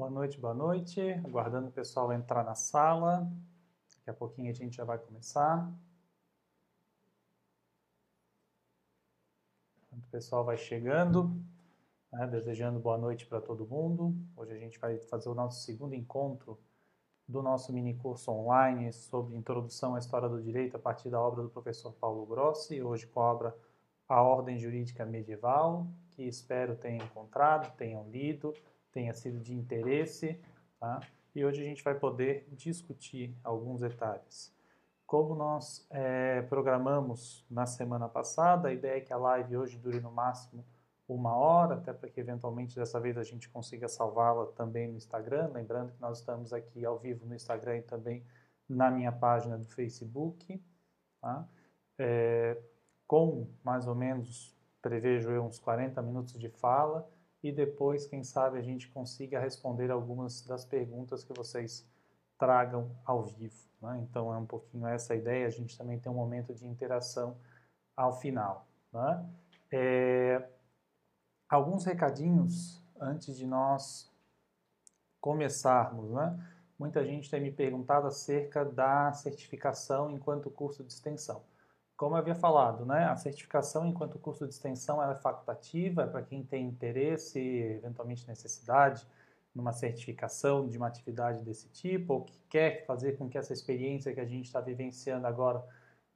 Boa noite, boa noite. Aguardando o pessoal entrar na sala. Daqui a pouquinho a gente já vai começar. O pessoal vai chegando, né, desejando boa noite para todo mundo. Hoje a gente vai fazer o nosso segundo encontro do nosso mini curso online sobre Introdução à História do Direito a partir da obra do professor Paulo Grossi, hoje com a obra A Ordem Jurídica Medieval, que espero tenham encontrado, tenham lido, tenha sido de interesse, tá? E hoje a gente vai poder discutir alguns detalhes. Como nós é, programamos na semana passada, a ideia é que a live hoje dure no máximo uma hora, até para que eventualmente dessa vez a gente consiga salvá-la também no Instagram. Lembrando que nós estamos aqui ao vivo no Instagram e também na minha página do Facebook. Tá? É, com mais ou menos prevejo eu uns 40 minutos de fala e depois, quem sabe, a gente consiga responder algumas das perguntas que vocês tragam ao vivo. Né? Então, é um pouquinho essa a ideia. A gente também tem um momento de interação ao final. Né? É, alguns recadinhos antes de nós começarmos. Né? Muita gente tem me perguntado acerca da certificação enquanto curso de extensão. Como eu havia falado, né, a certificação enquanto curso de extensão é facultativa, é para quem tem interesse, eventualmente necessidade, numa certificação de uma atividade desse tipo, ou que quer fazer com que essa experiência que a gente está vivenciando agora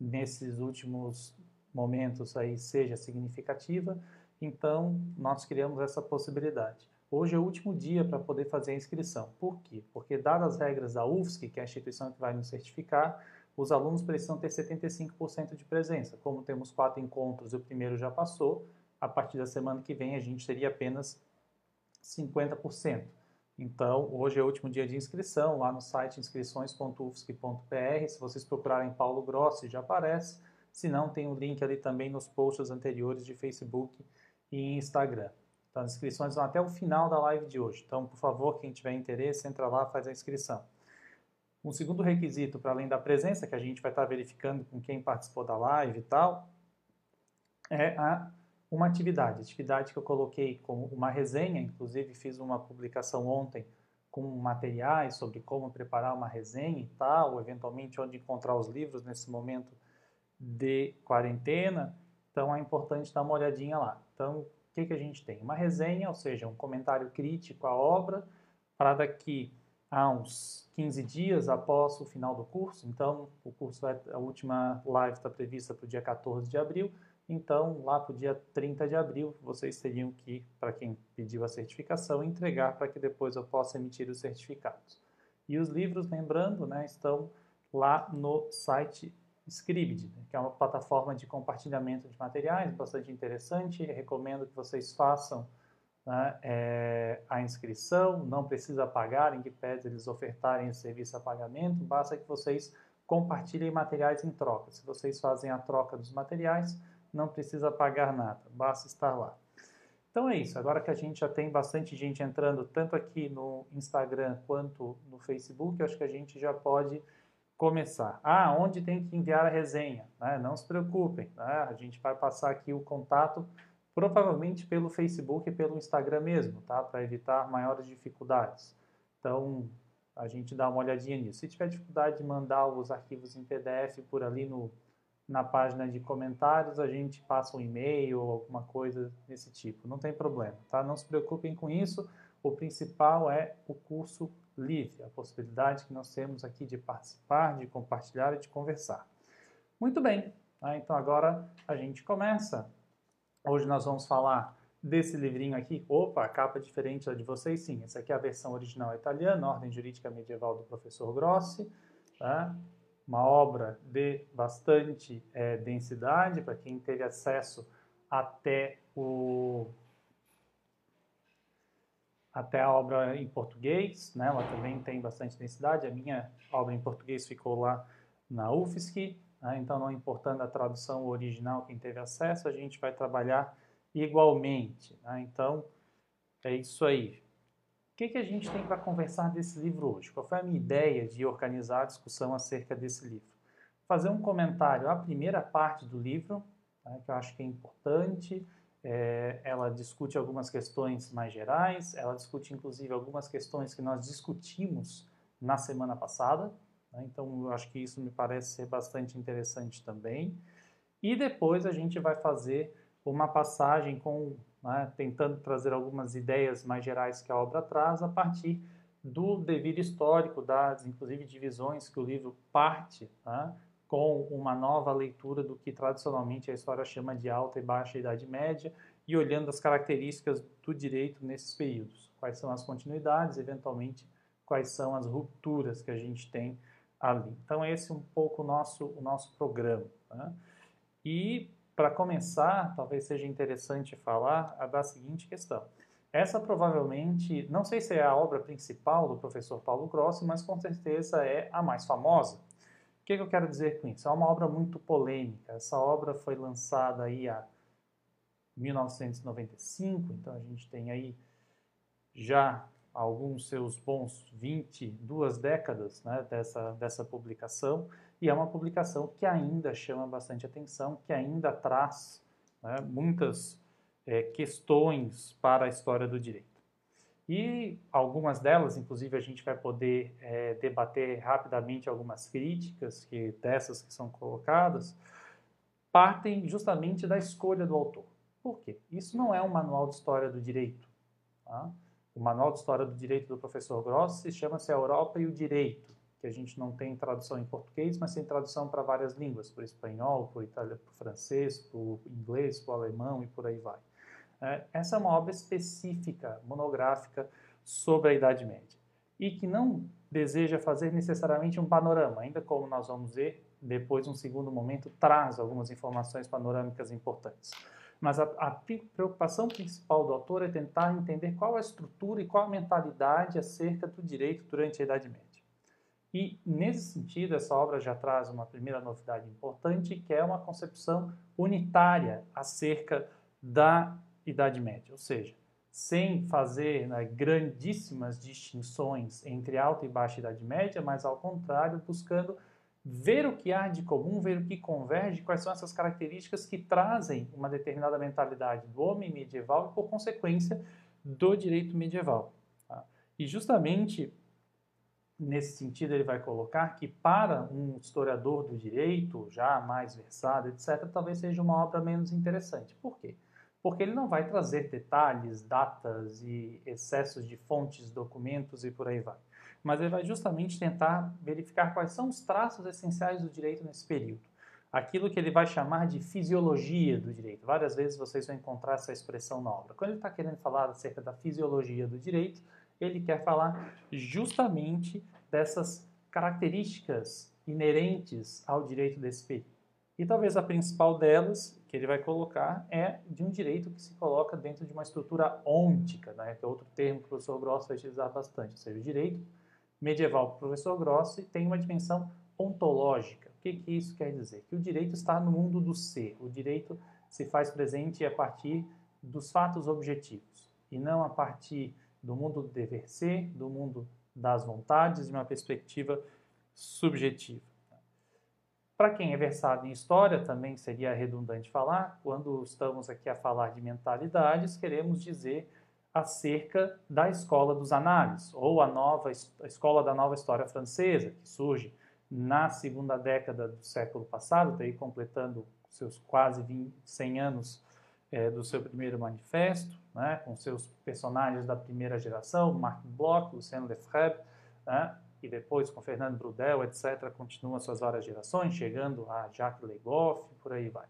nesses últimos momentos aí seja significativa, então nós criamos essa possibilidade. Hoje é o último dia para poder fazer a inscrição. Por quê? Porque dadas as regras da UFSC, que é a instituição que vai nos certificar, os alunos precisam ter 75% de presença. Como temos quatro encontros e o primeiro já passou, a partir da semana que vem a gente teria apenas 50%. Então, hoje é o último dia de inscrição, lá no site inscrições.ufsc.br. Se vocês procurarem Paulo Grossi, já aparece. Se não, tem o um link ali também nos posts anteriores de Facebook e Instagram. Então, as inscrições vão até o final da live de hoje. Então, por favor, quem tiver interesse, entra lá, faz a inscrição. Um segundo requisito, para além da presença, que a gente vai estar verificando com quem participou da live e tal, é a, uma atividade. Atividade que eu coloquei como uma resenha, inclusive fiz uma publicação ontem com materiais sobre como preparar uma resenha e tal, eventualmente onde encontrar os livros nesse momento de quarentena. Então é importante dar uma olhadinha lá. Então, o que, que a gente tem? Uma resenha, ou seja, um comentário crítico à obra, para daqui há uns 15 dias após o final do curso. Então, o curso vai, a última live está prevista para o dia 14 de abril. Então, lá para o dia 30 de abril, vocês teriam que, para quem pediu a certificação, entregar para que depois eu possa emitir os certificados. E os livros, lembrando, né, estão lá no site Scribd, né, que é uma plataforma de compartilhamento de materiais bastante interessante. Recomendo que vocês façam né, é, a inscrição, não precisa pagar, em que pese eles ofertarem o serviço a pagamento, basta que vocês compartilhem materiais em troca. Se vocês fazem a troca dos materiais, não precisa pagar nada, basta estar lá. Então é isso, agora que a gente já tem bastante gente entrando, tanto aqui no Instagram quanto no Facebook, acho que a gente já pode começar. Ah, onde tem que enviar a resenha? Né? Não se preocupem, né? a gente vai passar aqui o contato provavelmente pelo Facebook e pelo Instagram mesmo, tá? Para evitar maiores dificuldades. Então, a gente dá uma olhadinha nisso. Se tiver dificuldade de mandar os arquivos em PDF por ali no, na página de comentários, a gente passa um e-mail ou alguma coisa desse tipo. Não tem problema, tá? Não se preocupem com isso. O principal é o curso livre, a possibilidade que nós temos aqui de participar, de compartilhar e de conversar. Muito bem, tá? então agora a gente começa. Hoje nós vamos falar desse livrinho aqui. Opa, a capa é diferente da de vocês, sim. Essa aqui é a versão original italiana, Ordem Jurídica Medieval do professor Grossi. Tá? Uma obra de bastante é, densidade, para quem teve acesso até o até a obra em português, né? Ela também tem bastante densidade. A minha obra em português ficou lá na UFSC, né? Então, não importando a tradução original, quem teve acesso, a gente vai trabalhar igualmente. Né? Então, é isso aí. O que, que a gente tem para conversar desse livro hoje? Qual foi a minha ideia de organizar a discussão acerca desse livro? Fazer um comentário à primeira parte do livro, né, que eu acho que é importante, é, ela discute algumas questões mais gerais, ela discute inclusive algumas questões que nós discutimos na semana passada? Então eu acho que isso me parece ser bastante interessante também. E depois a gente vai fazer uma passagem com, né, tentando trazer algumas ideias mais gerais que a obra traz a partir do devido histórico, das inclusive divisões que o livro parte, né, com uma nova leitura do que tradicionalmente a história chama de alta e baixa Idade Média e olhando as características do direito nesses períodos. Quais são as continuidades, eventualmente, quais são as rupturas que a gente tem ali. Então, esse é um pouco o nosso, o nosso programa. Né? E, para começar, talvez seja interessante falar da seguinte questão. Essa provavelmente, não sei se é a obra principal do professor Paulo Grossi, mas com certeza é a mais famosa. O que, que eu quero dizer com isso? É uma obra muito polêmica. Essa obra foi lançada aí há 1995, então a gente tem aí já alguns seus bons 22 décadas né, dessa, dessa publicação, e é uma publicação que ainda chama bastante atenção, que ainda traz né, muitas é, questões para a história do direito. E algumas delas, inclusive, a gente vai poder é, debater rapidamente algumas críticas que dessas que são colocadas, partem justamente da escolha do autor. Por quê? Isso não é um manual de história do direito. Tá? O manual de história do direito do professor Grossi chama-se A Europa e o Direito, que a gente não tem tradução em português, mas tem tradução para várias línguas, por espanhol, por italiano, por francês, por inglês, por alemão e por aí vai. É, essa é uma obra específica, monográfica, sobre a Idade Média e que não deseja fazer necessariamente um panorama, ainda como nós vamos ver depois, um segundo momento, traz algumas informações panorâmicas importantes. Mas a, a, preocupação principal do autor é tentar entender qual a estrutura e qual a mentalidade acerca do direito durante a Idade Média. E, nesse sentido, essa obra já traz uma primeira novidade importante, que é uma concepção unitária acerca da Idade Média, ou seja, sem fazer né, grandíssimas distinções entre alta e baixa Idade Média, mas ao contrário, buscando ver o que há de comum, ver o que converge, quais são essas características que trazem uma determinada mentalidade do homem medieval e, por consequência, do direito medieval. Tá? E justamente nesse sentido ele vai colocar que para um historiador do direito, já mais versado, etc., talvez seja uma obra menos interessante. Por quê? porque ele não vai trazer detalhes, datas e excessos de fontes, documentos e por aí vai. Mas ele vai justamente tentar verificar quais são os traços essenciais do direito nesse período. Aquilo que ele vai chamar de fisiologia do direito. Várias vezes vocês vão encontrar essa expressão na obra. Quando ele está querendo falar acerca da fisiologia do direito, ele quer falar justamente dessas características inerentes ao direito desse período. E talvez a principal delas, que ele vai colocar, é de um direito que se coloca dentro de uma estrutura ôntica, né, que é outro termo que o professor Grossi vai utilizar bastante. Ou seja, o direito medieval professor Grossi tem uma dimensão ontológica. O que, que isso quer dizer? Que o direito está no mundo do ser. O direito se faz presente a partir dos fatos objetivos e não a partir do mundo do dever ser, do mundo das vontades, de uma perspectiva subjetiva. Para quem é versado em história, também seria redundante falar, quando estamos aqui a falar de mentalidades, queremos dizer acerca da escola dos análises, ou a nova a escola da nova história francesa, que surge na segunda década do século passado, daí completando seus quase 20, 100 anos é, do seu primeiro manifesto, né, com seus personagens da primeira geração, Marc Bloch, Lucien Lefebvre, né, e depois com Fernando Brudel, etc., continua suas várias gerações, chegando a Jacques Legoff, por aí vai.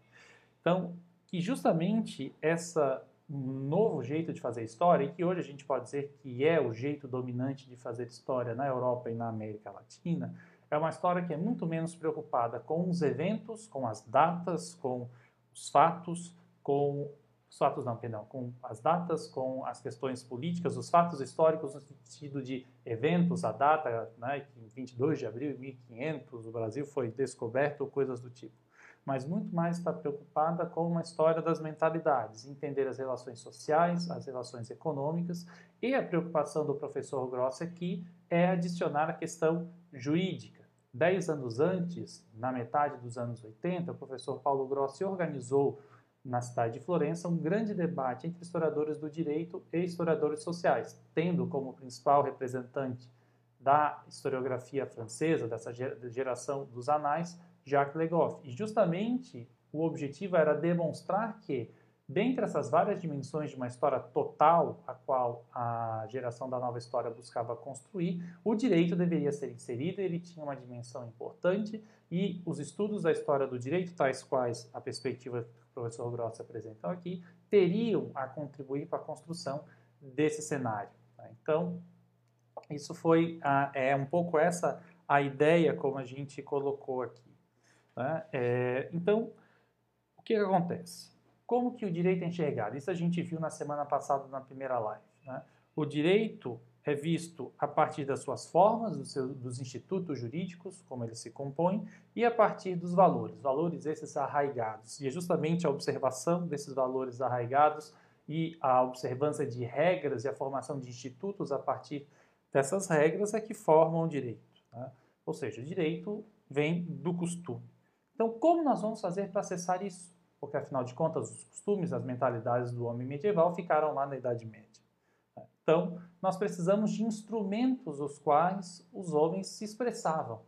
Então, que justamente essa novo jeito de fazer história, e que hoje a gente pode dizer que é o jeito dominante de fazer história na Europa e na América Latina, é uma história que é muito menos preocupada com os eventos, com as datas, com os fatos, com os fatos não, perdão, com as datas, com as questões políticas, os fatos históricos no sentido de eventos, a data, né, que em 22 de abril de 1500 o Brasil foi descoberto, coisas do tipo. Mas muito mais está preocupada com uma história das mentalidades, entender as relações sociais, as relações econômicas, e a preocupação do professor Gross aqui é adicionar a questão jurídica. Dez anos antes, na metade dos anos 80, o professor Paulo Grossi organizou na cidade de Florença um grande debate entre historiadores do direito e historiadores sociais, tendo como principal representante da historiografia francesa, dessa geração dos anais, Jacques Le Goff. E justamente o objetivo era demonstrar que, dentre essas várias dimensões de uma história total, a qual a geração da nova história buscava construir, o direito deveria ser inserido, ele tinha uma dimensão importante e os estudos da história do direito, tais quais a perspectiva que o professor Gross apresentou aqui, teriam a contribuir para a construção desse cenário. Tá? Então, isso foi é um pouco essa a ideia como a gente colocou aqui. Né? É, então, o que, que, acontece? Como que o direito é enxergado? Isso a gente viu na semana passada na primeira live. Né? O direito é visto a partir das suas formas, do seu, dos institutos jurídicos, como eles se compõem, e a partir dos valores, valores esses arraigados. E é justamente a observação desses valores arraigados e a observância de regras e a formação de institutos a partir dessas regras é que formam o direito. Né? Ou seja, o direito vem do costume. Então, como nós vamos fazer para acessar isso? Porque, afinal de contas, os costumes, as mentalidades do homem medieval ficaram lá na Idade Média. Então, nós precisamos de instrumentos os quais os homens se expressavam.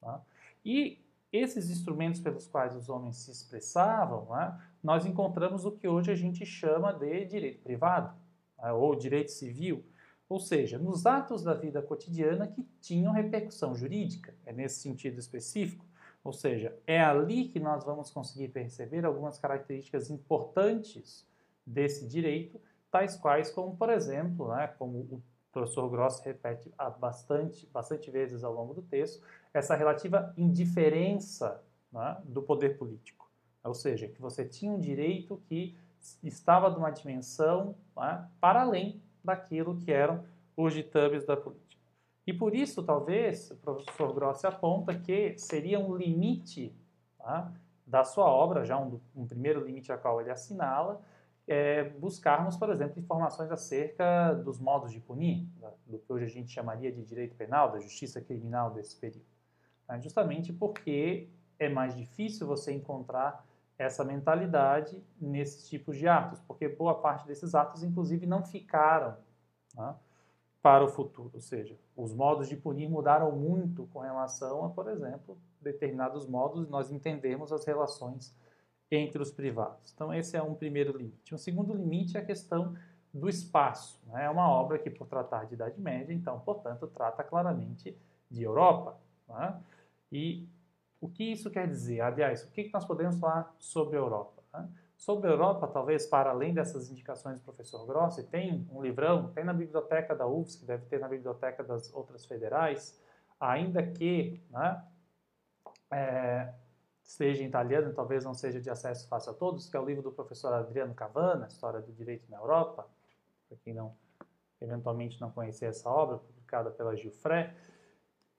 Tá? E esses instrumentos pelos quais os homens se expressavam, né, nós encontramos o que hoje a gente chama de direito privado, né, ou direito civil, ou seja, nos atos da vida cotidiana que tinham repercussão jurídica, é nesse sentido específico. Ou seja, é ali que nós vamos conseguir perceber algumas características importantes desse direito, tais quais como, por exemplo, né, como o professor Gross repete bastante, bastante vezes ao longo do texto, essa relativa indiferença né, do poder político. Ou seja, que você tinha um direito que estava numa dimensão né, para além daquilo que eram os ditames da política. E por isso, talvez, o professor Grossi aponta que seria um limite tá, da sua obra, já um, um, primeiro limite a qual ele assinala, é buscarmos, por exemplo, informações acerca dos modos de punir, do que hoje a gente chamaria de direito penal, da justiça criminal desse período. Né, justamente porque é mais difícil você encontrar essa mentalidade nesses tipos de atos, porque boa parte desses atos, inclusive, não ficaram né, para o futuro. Ou seja, os modos de punir mudaram muito com relação a, por exemplo, determinados modos, nós entendemos as relações entre os privados. Então, esse é um primeiro limite. Um segundo limite é a questão do espaço. Né? É uma obra que, por tratar de Idade Média, então, portanto, trata claramente de Europa. Né? E o que isso quer dizer? Aliás, o que nós podemos falar sobre a Europa? Né? Sobre a Europa, talvez para além dessas indicações do professor Grossi, tem um livrão, tem na biblioteca da UFSC, deve ter na biblioteca das outras federais, ainda que né, é, seja em italiano, talvez não seja de acesso fácil a todos, que é o livro do professor Adriano Cavana, História do Direito na Europa, para quem não eventualmente não conhecer essa obra, publicada pela Gilfré,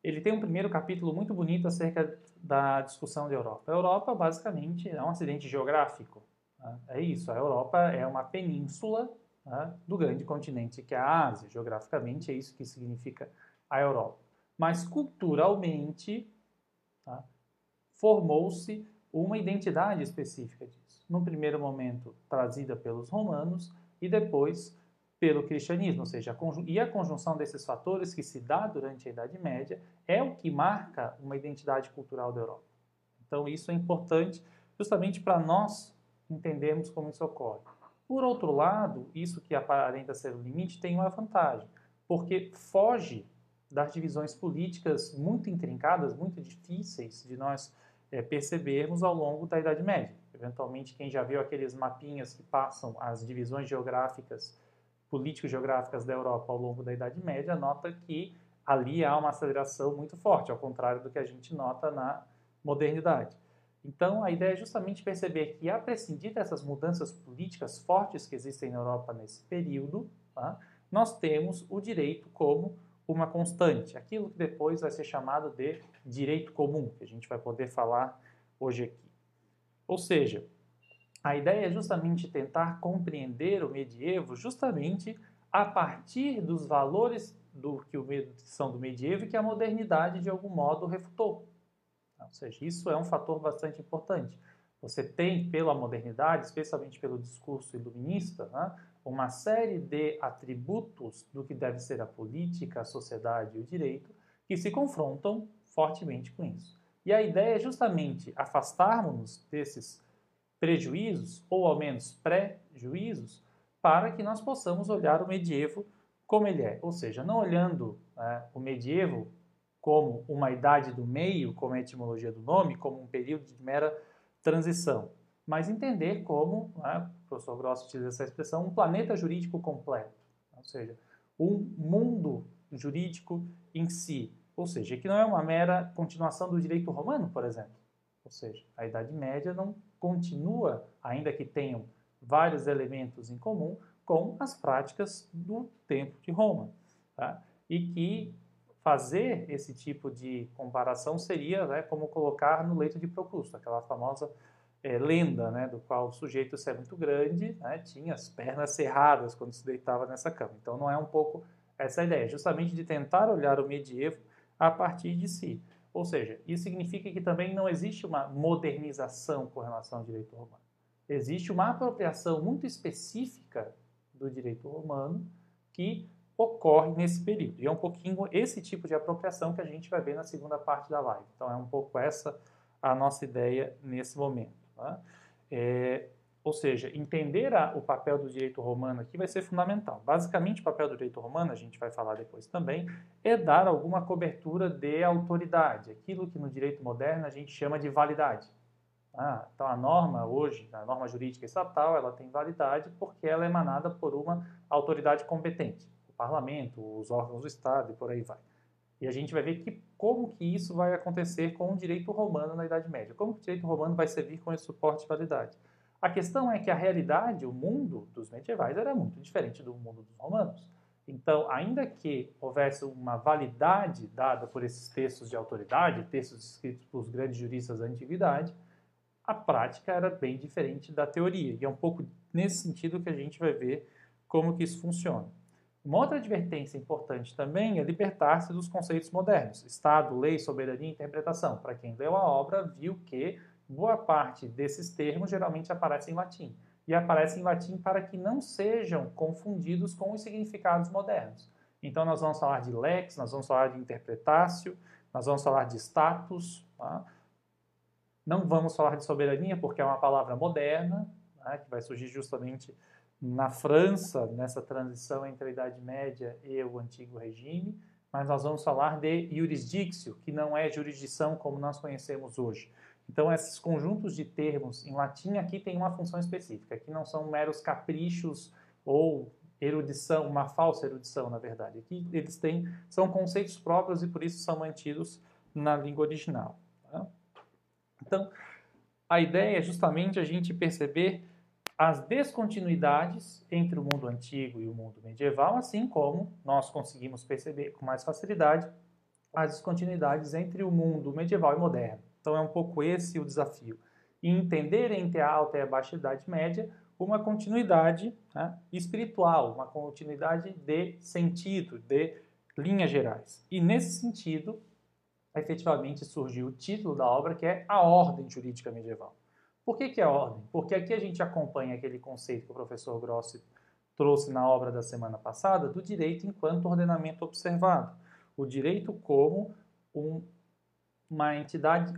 ele tem um primeiro capítulo muito bonito acerca da discussão da Europa. A Europa, basicamente, é um acidente geográfico. Né? É isso, a Europa é uma península né, do grande continente que é a Ásia. Geograficamente, é isso que significa a Europa. Mas, culturalmente, tá, formou-se uma identidade específica disso. Num primeiro momento, trazida pelos romanos, e depois pelo cristianismo, ou seja, e a conjunção desses fatores que se dá durante a Idade Média é o que marca uma identidade cultural da Europa. Então, isso é importante justamente para nós entendermos como isso ocorre. Por outro lado, isso que aparenta ser o limite tem uma vantagem, porque foge das divisões políticas muito intrincadas, muito difíceis de nós é, percebermos ao longo da Idade Média. Eventualmente, quem já viu aqueles mapinhas que passam as divisões geográficas político-geográficas da Europa ao longo da Idade Média, nota que ali há uma aceleração muito forte, ao contrário do que a gente nota na modernidade. Então, a ideia é justamente perceber que, a prescindir dessas mudanças políticas fortes que existem na Europa nesse período, tá, nós temos o direito como uma constante, aquilo que depois vai ser chamado de direito comum, que a gente vai poder falar hoje aqui. Ou seja, a ideia é justamente tentar compreender o medievo justamente a partir dos valores do que são do medievo e que a modernidade de algum modo refutou. Ou seja, isso é um fator bastante importante. Você tem, pela modernidade, especialmente pelo discurso iluminista, né, uma série de atributos do que deve ser a política, a sociedade e o direito que se confrontam fortemente com isso. E a ideia é justamente afastarmos-nos desses prejuízos, ou ao menos pré-juízos, para que nós possamos olhar o medievo como ele é. Ou seja, não olhando né, o medievo como uma idade do meio, como a etimologia do nome, como um período de mera transição, mas entender como, né, o professor Gross utiliza essa expressão, um planeta jurídico completo, ou seja, um mundo jurídico em si, ou seja, que não é uma mera continuação do direito romano, por exemplo. Ou seja, a Idade Média não continua, ainda que tenham vários elementos em comum, com as práticas do tempo de Roma. Tá? E que fazer esse tipo de comparação seria né, como colocar no leito de Procrusto, aquela famosa é, lenda né, do qual o sujeito, se é muito grande, né, tinha as pernas cerradas quando se deitava nessa cama. Então não é um pouco essa ideia, justamente de tentar olhar o medievo a partir de si. Ou seja, isso significa que também não existe uma modernização com relação ao direito romano. Existe uma apropriação muito específica do direito romano que ocorre nesse período. E é um pouquinho esse tipo de apropriação que a gente vai ver na segunda parte da live. Então é um pouco essa a nossa ideia nesse momento. Tá? É, ou seja, entender a, o papel do direito romano aqui vai ser fundamental. Basicamente, o papel do direito romano, a gente vai falar depois também, é dar alguma cobertura de autoridade, aquilo que no direito moderno a gente chama de validade. Ah, então, a norma hoje, a norma jurídica estatal, ela tem validade porque ela é emanada por uma autoridade competente, parlamento, os órgãos do Estado e por aí vai. E a gente vai ver que, como que isso vai acontecer com o direito romano na Idade Média. Como que o direito romano vai servir com esse suporte de validade. A questão é que a realidade, o mundo dos medievais era muito diferente do mundo dos romanos. Então, ainda que houvesse uma validade dada por esses textos de autoridade, textos escritos por grandes juristas da antiguidade, a prática era bem diferente da teoria. E é um pouco nesse sentido que a gente vai ver como que isso funciona. Uma outra advertência importante também é libertar-se dos conceitos modernos, Estado, lei, soberania e interpretação. Para quem leu a obra, viu que boa parte desses termos geralmente aparecem em latim. E aparecem em latim para que não sejam confundidos com os significados modernos. Então, nós vamos falar de lex, nós vamos falar de interpretácio, nós vamos falar de status. Tá? Não vamos falar de soberania, porque é uma palavra moderna, né, que vai surgir justamente na França, nessa transição entre a Idade Média e o Antigo Regime. Mas nós vamos falar de jurisdictio, que não é jurisdição como nós conhecemos hoje. Então, esses conjuntos de termos em latim aqui têm uma função específica, que não são meros caprichos ou erudição, uma falsa erudição, na verdade. Aqui eles têm, são conceitos próprios e por isso são mantidos na língua original. Tá? Então, a ideia é justamente a gente perceber as descontinuidades entre o mundo antigo e o mundo medieval, assim como nós conseguimos perceber com mais facilidade as descontinuidades entre o mundo medieval e moderno. Então é um pouco esse o desafio. E entender entre a alta e a baixa idade média uma continuidade né, espiritual, uma continuidade de sentido, de linhas gerais. E nesse sentido, efetivamente surgiu o título da obra, que é A Ordem Jurídica Medieval. Por que, que é ordem? Porque aqui a gente acompanha aquele conceito que o professor Grossi trouxe na obra da semana passada do direito enquanto ordenamento observado. O direito como um, uma entidade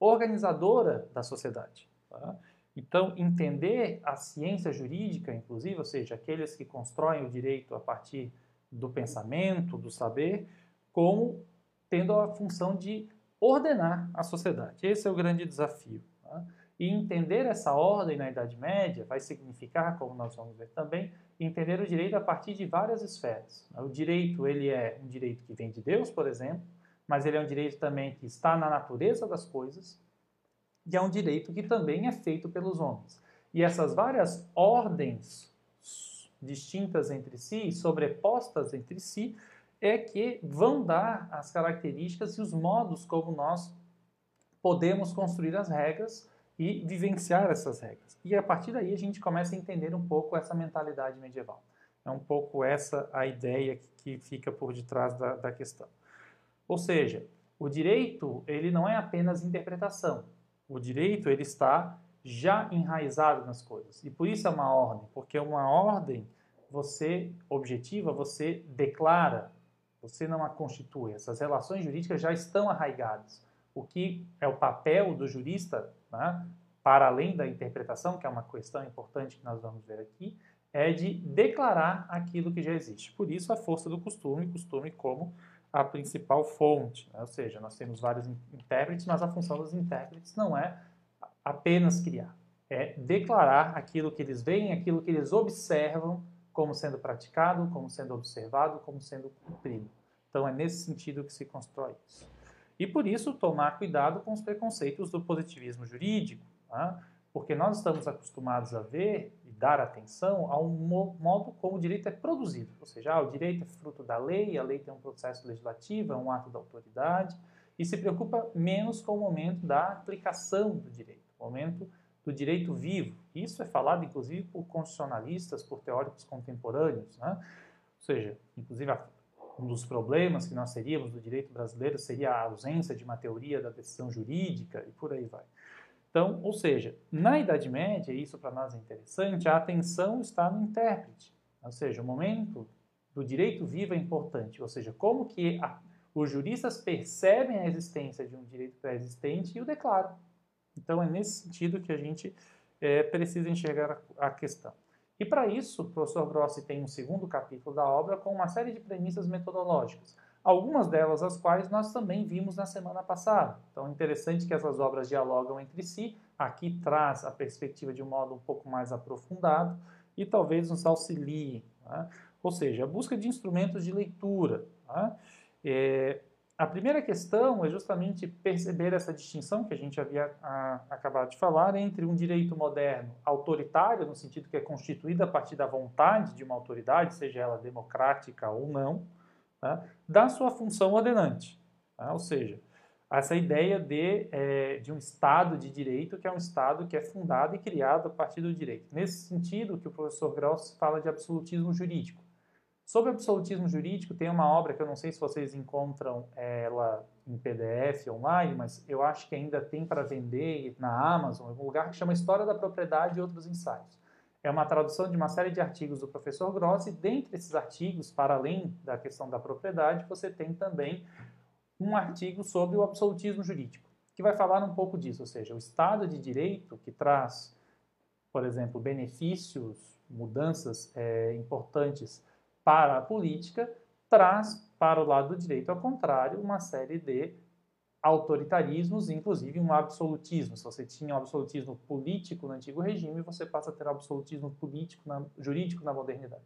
organizadora da sociedade. Tá? Então, entender a ciência jurídica, inclusive, ou seja, aqueles que constroem o direito a partir do pensamento, do saber, como tendo a função de ordenar a sociedade. Esse é o grande desafio. Tá? E entender essa ordem na Idade Média vai significar, como nós vamos ver também, entender o direito a partir de várias esferas. O direito ele é um direito que vem de Deus, por exemplo, mas ele é um direito também que está na natureza das coisas e é um direito que também é feito pelos homens. E essas várias ordens distintas entre si, sobrepostas entre si, é que vão dar as características e os modos como nós podemos construir as regras e vivenciar essas regras. E a partir daí a gente começa a entender um pouco essa mentalidade medieval. É um pouco essa a ideia que fica por detrás da, da questão. Ou seja, o direito ele não é apenas interpretação. O direito ele está já enraizado nas coisas. E por isso é uma ordem, porque uma ordem você objetiva, você declara, você não a constitui. Essas relações jurídicas já estão arraigadas. O que é o papel do jurista, né, para além da interpretação, que é uma questão importante que nós vamos ver aqui, é de declarar aquilo que já existe. Por isso a força do costume, costume como a principal fonte. Né? Ou seja, nós temos vários intérpretes, mas a função dos intérpretes não é apenas criar, é declarar aquilo que eles veem, aquilo que eles observam como sendo praticado, como sendo observado, como sendo cumprido. Então é nesse sentido que se constrói isso. E por isso tomar cuidado com os preconceitos do positivismo jurídico, tá? porque nós estamos acostumados a ver e dar atenção ao modo como o direito é produzido. Ou seja, ah, o direito é fruto da lei, a lei tem um processo legislativo, é um ato da autoridade, e se preocupa menos com o momento da aplicação do direito, o momento do direito vivo. Isso é falado, inclusive, por constitucionalistas, por teóricos contemporâneos. Né? Ou seja, inclusive, um dos problemas que nós teríamos do direito brasileiro seria a ausência de uma teoria da decisão jurídica e por aí vai. Então, ou seja, na Idade Média, isso para nós é interessante, a atenção está no intérprete. Ou seja, o momento do direito vivo é importante. Ou seja, como que a, os juristas percebem a existência de um direito pré-existente e o declaram. Então, é nesse sentido que a gente é, precisa enxergar a, a questão. E para isso, o professor Grossi tem um segundo capítulo da obra com uma série de premissas metodológicas, algumas delas as quais nós também vimos na semana passada. Então, é interessante que essas obras dialogam entre si, aqui traz a perspectiva de um modo um pouco mais aprofundado e talvez nos auxilie. Né? Ou seja, a busca de instrumentos de leitura. Né? É, a primeira questão é justamente perceber essa distinção que a gente havia a, acabado de falar entre um direito moderno autoritário, no sentido que é constituído a partir da vontade de uma autoridade, seja ela democrática ou não, tá? da sua função ordenante. Tá? Ou seja, essa ideia de, é, de um Estado de direito, que é um Estado que é fundado e criado a partir do direito. Nesse sentido que o professor Graus fala de absolutismo jurídico. Sobre absolutismo jurídico, tem uma obra que eu não sei se vocês encontram ela em PDF online, mas eu acho que ainda tem para vender na Amazon, em um lugar que chama História da Propriedade e Outros Ensaios. É uma tradução de uma série de artigos do professor Grossi, dentre esses artigos, para além da questão da propriedade, você tem também um artigo sobre o absolutismo jurídico, que vai falar um pouco disso, ou seja, o Estado de Direito que traz, por exemplo, benefícios, mudanças é, importantes para a política, traz para o lado do direito, ao contrário, uma série de autoritarismos, inclusive um absolutismo. Se você tinha um absolutismo político no antigo regime, você passa a ter um absolutismo político, na, jurídico na modernidade.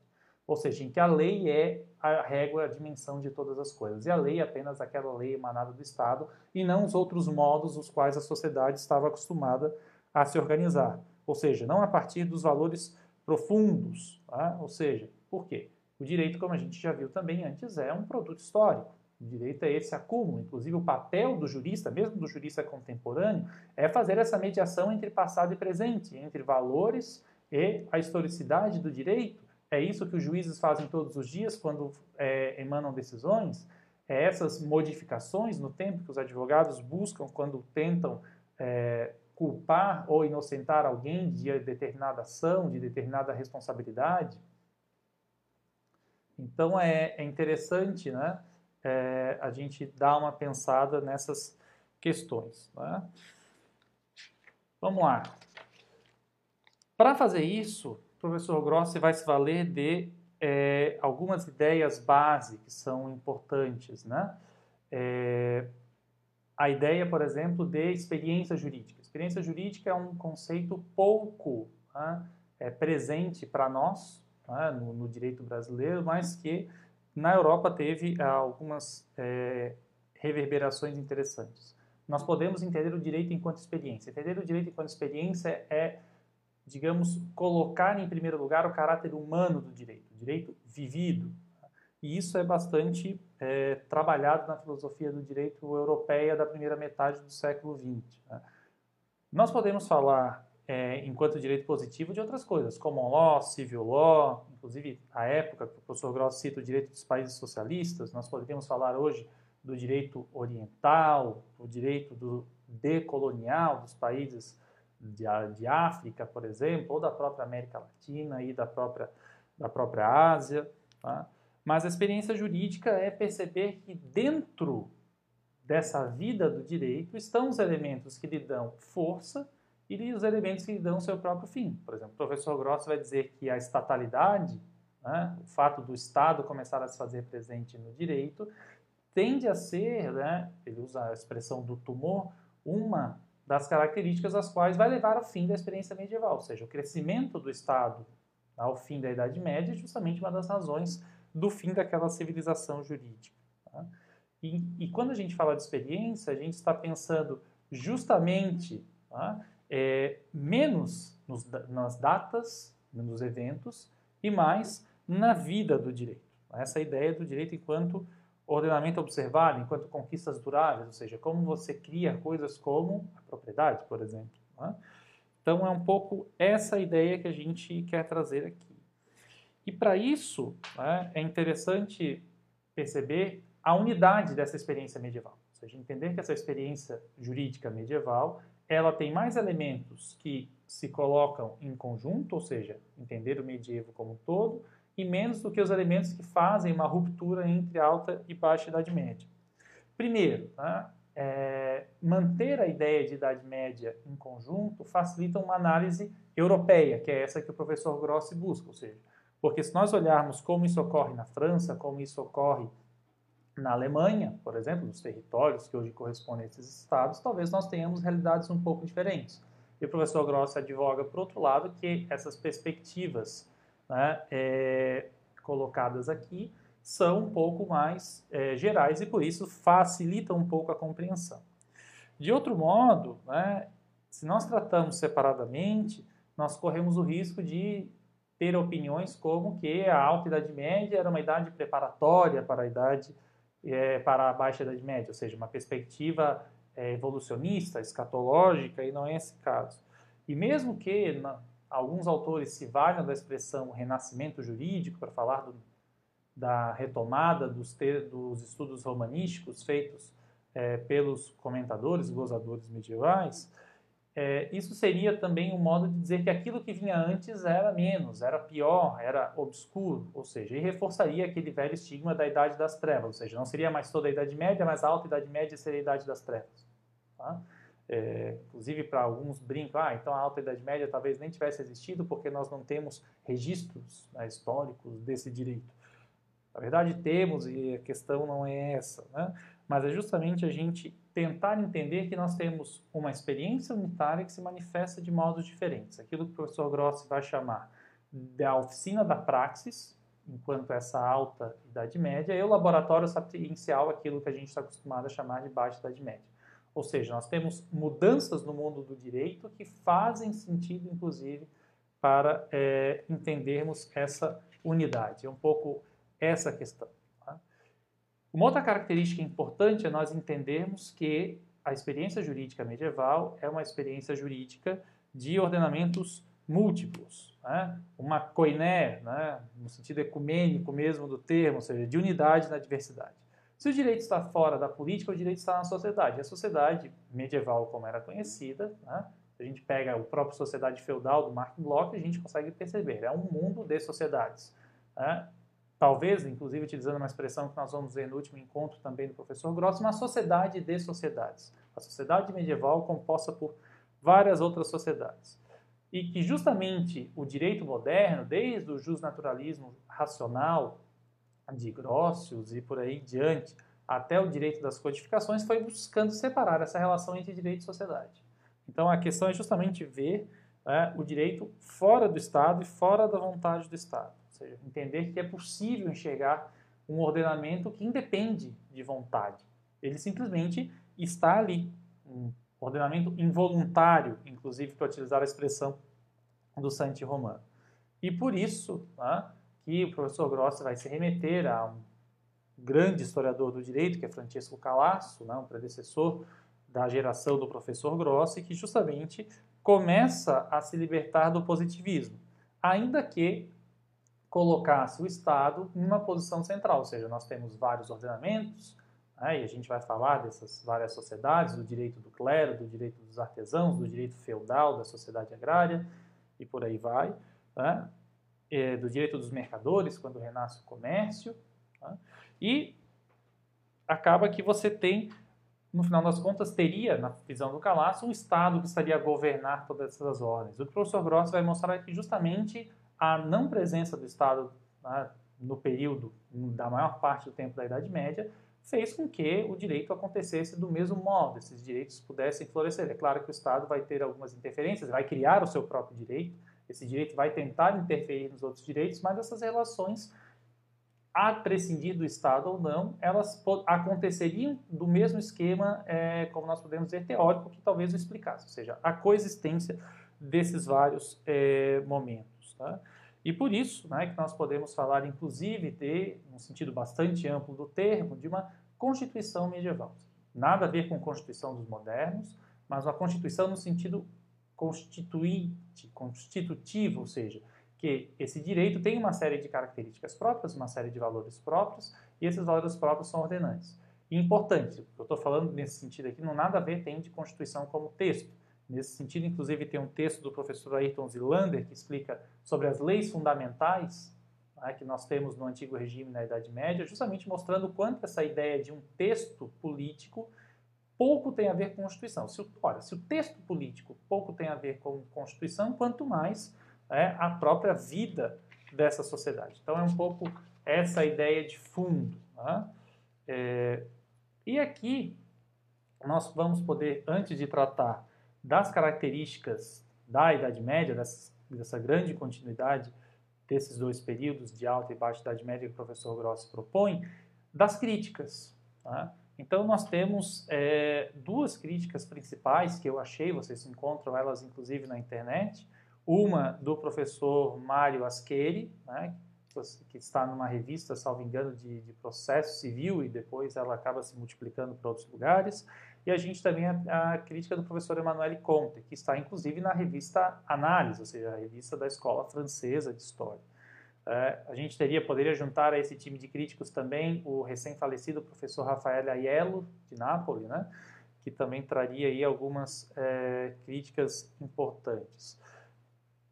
Ou seja, em que a lei é a régua, a dimensão de todas as coisas. E a lei é apenas aquela lei emanada do Estado e não os outros modos os quais a sociedade estava acostumada a se organizar. Ou seja, não a partir dos valores profundos. Tá? Ou seja, por quê? O direito, como a gente já viu também antes, é um produto histórico. O direito é esse acúmulo. Inclusive, o papel do jurista, mesmo do jurista contemporâneo, é fazer essa mediação entre passado e presente, entre valores e a historicidade do direito. É isso que os juízes fazem todos os dias quando é, emanam decisões. É essas modificações no tempo que os advogados buscam quando tentam é, culpar ou inocentar alguém de determinada ação, de determinada responsabilidade. Então é, é interessante né, é, a gente dar uma pensada nessas questões. Né? Vamos lá. Para fazer isso, o professor Grossi vai se valer de é, algumas ideias base que são importantes. Né? É, a ideia, por exemplo, de experiência jurídica. Experiência jurídica é um conceito pouco né, é, presente para nós, né, no, no, direito brasileiro, mas que na Europa teve ah, algumas é, reverberações interessantes. Nós podemos entender o direito enquanto experiência. Entender o direito enquanto experiência é, digamos, colocar em primeiro lugar o caráter humano do direito, o direito vivido. E isso é bastante é, trabalhado na filosofia do direito europeia da primeira metade do século XX. Né? Nós podemos falar é, enquanto direito positivo de outras coisas, common law, civil law, inclusive a época que o professor Gross cita o direito dos países socialistas, nós poderíamos falar hoje do direito oriental, o direito do decolonial dos países de, de África, por exemplo, ou da própria América Latina e da própria, da própria Ásia. Tá? Mas a experiência jurídica é perceber que dentro dessa vida do direito estão os elementos que lhe dão força e os elementos que dão seu próprio fim. Por exemplo, o professor Gross vai dizer que a estatalidade, né, o fato do Estado começar a se fazer presente no direito, tende a ser, né, ele usa a expressão do tumor, uma das características às quais vai levar ao fim da experiência medieval, ou seja, o crescimento do Estado ao fim da Idade Média é justamente uma das razões do fim daquela civilização jurídica. Tá? E, e, quando a gente fala de experiência, a gente está pensando justamente tá? É, menos nos, nas datas, nos eventos, e mais na vida do direito. Essa ideia do direito enquanto ordenamento observado, enquanto conquistas duráveis, ou seja, como você cria coisas como a propriedade, por exemplo. Né? Então é um pouco essa ideia que a gente quer trazer aqui. E para isso né, é interessante perceber a unidade dessa experiência medieval. Ou seja, entender que essa experiência jurídica medieval ela tem mais elementos que se colocam em conjunto, ou seja, entender o medievo como um todo, e menos do que os elementos que fazem uma ruptura entre alta e baixa Idade Média. Primeiro, né, é, manter a ideia de Idade Média em conjunto facilita uma análise europeia, que é essa que o professor Grossi busca, ou seja, porque se nós olharmos como isso ocorre na França, como isso ocorre na Alemanha, por exemplo, nos territórios que hoje correspondem a esses estados, talvez nós tenhamos realidades um pouco diferentes. E o professor Grossi advoga, por outro lado, que essas perspectivas né, é, colocadas aqui são um pouco mais é, gerais e por isso facilitam um pouco a compreensão. De outro modo, né, se nós tratamos separadamente, nós corremos o risco de ter opiniões como que a alta idade média era uma idade preparatória para a idade é, para a baixa idade média, ou seja, uma perspectiva é, evolucionista, escatológica, e não é esse caso. E mesmo que na, alguns autores se valham da expressão renascimento jurídico para falar do, da retomada dos, dos, estudos romanísticos feitos é, pelos comentadores, gozadores medievais, é, isso seria também um modo de dizer que aquilo que vinha antes era menos, era pior, era obscuro, ou seja, e reforçaria aquele velho estigma da Idade das Trevas, ou seja, não seria mais toda a Idade Média, mas a Alta Idade Média seria a Idade das Trevas. Tá? É, inclusive, para alguns brincam, ah, então a Alta Idade Média talvez nem tivesse existido porque nós não temos registros né, históricos desse direito. Na verdade, temos, e a questão não é essa, né? mas é justamente a gente tentar entender que nós temos uma experiência unitária que se manifesta de modos diferentes. Aquilo que o professor Grossi vai chamar da oficina da praxis, enquanto essa alta Idade Média, e o laboratório sapiencial, aquilo que a gente está acostumado a chamar de baixa Idade Média. Ou seja, nós temos mudanças no mundo do direito que fazem sentido, inclusive, para é, entendermos essa unidade. É um pouco essa questão. Uma outra característica importante é nós entendermos que a experiência jurídica medieval é uma experiência jurídica de ordenamentos múltiplos, né? uma koiné, né? no sentido ecumênico mesmo do termo, ou seja, de unidade na diversidade. Se o direito está fora da política, o direito está na sociedade. E a sociedade medieval, como era conhecida, né? a gente pega a própria sociedade feudal do Mark Bloch, a gente consegue perceber, é um mundo de sociedades. Né? Talvez, inclusive, utilizando uma expressão que nós vamos ver no último encontro também do professor Gross, uma sociedade de sociedades. A sociedade medieval composta por várias outras sociedades. E que justamente o direito moderno, desde o justnaturalismo racional, de Grossius e por aí diante, até o direito das codificações, foi buscando separar essa relação entre direito e sociedade. Então a questão é justamente ver né, o direito fora do Estado e fora da vontade do Estado. Seja, entender que é possível enxergar um ordenamento que independe de vontade. Ele simplesmente está ali. Um ordenamento involuntário, inclusive para utilizar a expressão do Santi Romano. E por isso, né, que o professor Grossi vai se remeter a um grande historiador do direito, que é Francisco Calasso, né, um predecessor da geração do professor Grossi, que justamente começa a se libertar do positivismo, ainda que colocasse o Estado em uma posição central, ou seja, nós temos vários ordenamentos, né? e a gente vai falar dessas várias sociedades, do direito do clero, do direito dos artesãos, do direito feudal, da sociedade agrária, e por aí vai, né? do direito dos mercadores, quando renasce o comércio, né? e acaba que você tem, no final das contas, teria, na visão do Calaço, um Estado que estaria a governar todas essas ordens. O professor Gross vai mostrar que justamente a não presença do Estado né, no período da maior parte do tempo da Idade Média fez com que o direito acontecesse do mesmo modo, esses direitos pudessem florescer. É claro que o Estado vai ter algumas interferências, vai criar o seu próprio direito, esse direito vai tentar interferir nos outros direitos, mas essas relações, a prescindir do Estado ou não, elas aconteceriam do mesmo esquema, é, como nós podemos dizer, teórico, que talvez o explicasse, ou seja, a coexistência desses vários é, momentos. Tá? E por isso né, que nós podemos falar, inclusive, de, num sentido bastante amplo do termo, de uma Constituição medieval. Nada a ver com Constituição dos modernos, mas uma Constituição no sentido constituinte, constitutivo, ou seja, que esse direito tem uma série de características próprias, uma série de valores próprios, e esses valores próprios são ordenantes. E importante, eu estou falando nesse sentido aqui, não nada a ver tem de Constituição como texto, Nesse sentido, inclusive, tem um texto do professor Ayrton Zilander que explica sobre as leis fundamentais né, que nós temos no antigo regime na Idade Média, justamente mostrando quanto essa ideia de um texto político pouco tem a ver com Constituição. Se, olha, se o texto político pouco tem a ver com Constituição, quanto mais é, a própria vida dessa sociedade. Então, é um pouco essa ideia de fundo. Né? É, e aqui, nós vamos poder, antes de tratar das características da Idade Média, dessa, dessa grande continuidade desses dois períodos de alta e baixa Idade Média que o professor Grossi propõe, das críticas. Tá? Então, nós temos é, duas críticas principais que eu achei, vocês encontram elas inclusive na internet. Uma do professor Mário Ascheri, né, que está numa revista, salvo engano, de, de processo civil e depois ela acaba se multiplicando para outros lugares. E a gente também a, a crítica do professor Emanuele Conte, que está inclusive na revista Análise, ou seja, a revista da Escola Francesa de História. É, a gente teria, poderia juntar a esse time de críticos também o recém-falecido professor Rafael Aiello, de Nápoles, né, que também traria aí algumas é, críticas importantes.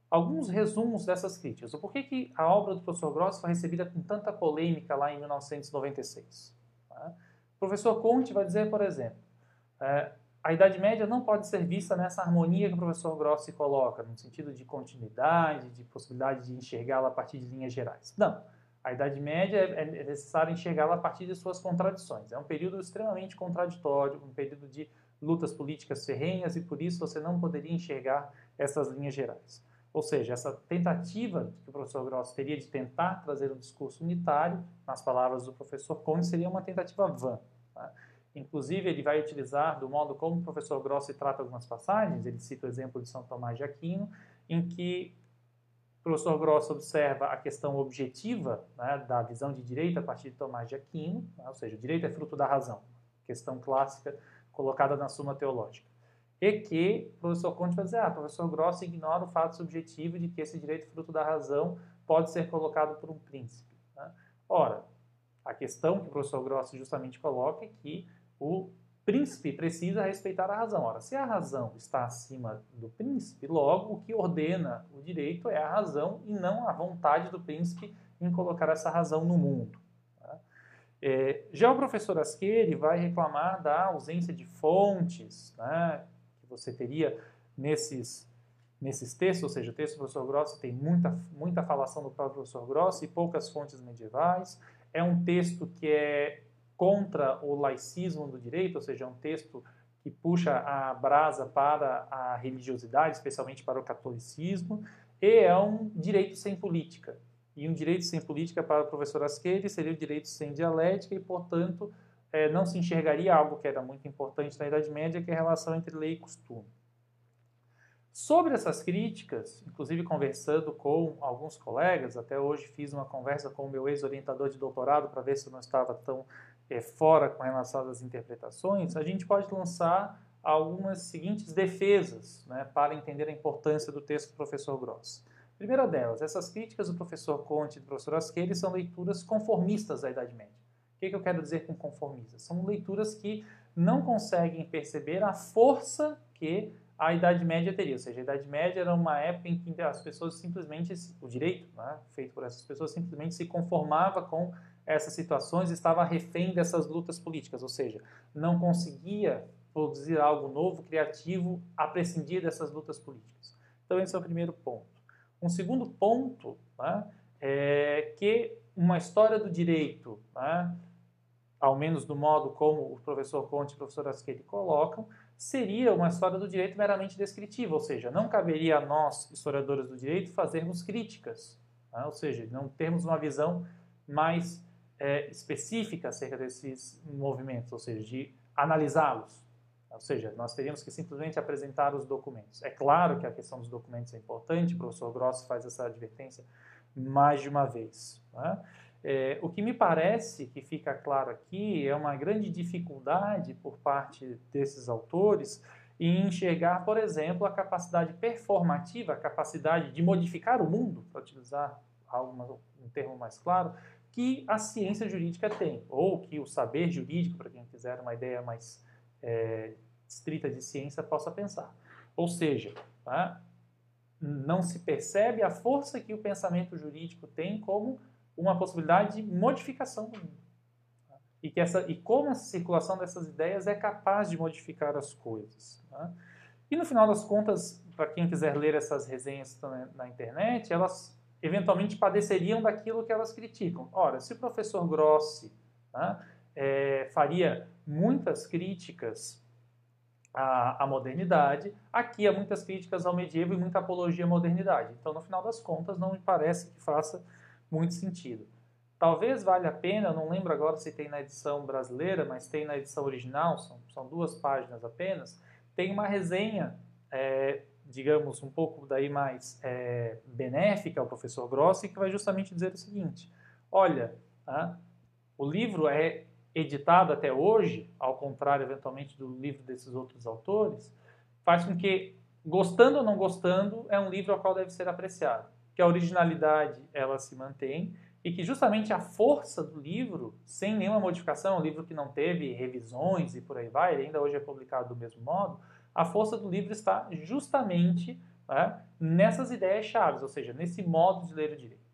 Alguns resumos dessas críticas. O porquê que a obra do professor Gross foi recebida com tanta polêmica lá em 1996? Tá? O professor Conte vai dizer, por exemplo, é, a Idade Média não pode ser vista nessa harmonia que o professor Grossi coloca, no sentido de continuidade, de possibilidade de enxergá-la a partir de linhas gerais. Não. A Idade Média é, é necessário enxergá-la a partir de suas contradições. É um período extremamente contraditório, um período de lutas políticas ferrenhas e por isso você não poderia enxergar essas linhas gerais. Ou seja, essa tentativa que o professor Grossi teria de tentar trazer um discurso unitário, nas palavras do professor Conde, seria uma tentativa vã. Tá? Inclusive, ele vai utilizar, do modo como o professor Grossi trata algumas passagens, ele cita o exemplo de São Tomás de Aquino, em que o professor Grossi observa a questão objetiva né, da visão de direito a partir de Tomás de Aquino, né, ou seja, o direito é fruto da razão, questão clássica colocada na Suma Teológica. E que o professor Conte vai dizer, ah, o professor Grossi ignora o fato subjetivo de que esse direito fruto da razão pode ser colocado por um príncipe. Né? Ora, a questão que o professor Grossi justamente coloca é que o príncipe precisa respeitar a razão. Ora, se a razão está acima do príncipe, logo o que ordena o direito é a razão e não a vontade do príncipe em colocar essa razão no mundo. Tá? É, já o professor Asqueri vai reclamar da ausência de fontes né, que você teria nesses, nesses textos, ou seja, o texto do professor Grossi tem muita, muita falação do próprio professor Grossi e poucas fontes medievais. É um texto que é contra o laicismo do direito, ou seja, é um texto que puxa a brasa para a religiosidade, especialmente para o catolicismo, e é um direito sem política. E um direito sem política para o professor Asqueri seria o direito sem dialética e, portanto, é, não se enxergaria algo que era muito importante na Idade Média, que é a relação entre lei e costume. Sobre essas críticas, inclusive conversando com alguns colegas, até hoje fiz uma conversa com o meu ex-orientador de doutorado para ver se eu não estava tão é, fora com relação às interpretações, a gente pode lançar algumas seguintes defesas né, para entender a importância do texto do professor Gross. Primeira delas, essas críticas do professor Conte e do professor Asqueri são leituras conformistas da Idade Média. O que, que eu quero dizer com conformistas? São leituras que não conseguem perceber a força que a Idade Média teria. Ou seja, a Idade Média era uma época em que as pessoas simplesmente, o direito né, feito por essas pessoas, simplesmente se conformava com essas situações estava refém dessas lutas políticas. Ou seja, não conseguia produzir algo novo, criativo, a prescindir dessas lutas políticas. Então, esse é o primeiro ponto. Um segundo ponto né, é que uma história do direito, né, ao menos do modo como o professor Conte e o professor Asquete colocam, seria uma história do direito meramente descritiva, ou seja, não caberia a nós, historiadores do direito, fazermos críticas, né? ou seja, não termos uma visão mais é, específica acerca desses movimentos, ou seja, de analisá-los. Ou seja, nós teríamos que simplesmente apresentar os documentos. É claro que a questão dos documentos é importante, o professor Gross faz essa advertência mais de uma vez. Né? É, o que me parece que fica claro aqui é uma grande dificuldade por parte desses autores em enxergar, por exemplo, a capacidade performativa, a capacidade de modificar o mundo, para utilizar algo, um termo mais claro, que a ciência jurídica tem, ou que o saber jurídico, para quem quiser uma ideia mais é, estrita de ciência, possa pensar. Ou seja, tá? não se percebe a força que o pensamento jurídico tem como uma possibilidade de modificação do mundo. Tá? E, que essa, e como a circulação dessas ideias é capaz de modificar as coisas. Tá? E no final das contas, para quem quiser ler essas resenhas na internet, elas eventualmente padeceriam daquilo que elas criticam. Ora, se o professor Grossi tá? é, faria muitas críticas à, à, modernidade, aqui há muitas críticas ao medievo e muita apologia à modernidade. Então, no final das contas, não me parece que faça muito sentido. Talvez valha a pena, não lembro agora se tem na edição brasileira, mas tem na edição original, são, são duas páginas apenas, tem uma resenha, é, digamos, um pouco daí mais é, benéfica ao professor Grossi, que vai justamente dizer o seguinte, olha, tá, o livro é editado até hoje, ao contrário, eventualmente, do livro desses outros autores, faz com que, gostando ou não gostando, é um livro ao qual deve ser apreciado que a originalidade ela se mantém e que justamente a força do livro, sem nenhuma modificação, um livro que não teve revisões e por aí vai, ainda hoje é publicado do mesmo modo, a força do livro está justamente né, nessas ideias chaves, ou seja, nesse modo de ler o direito.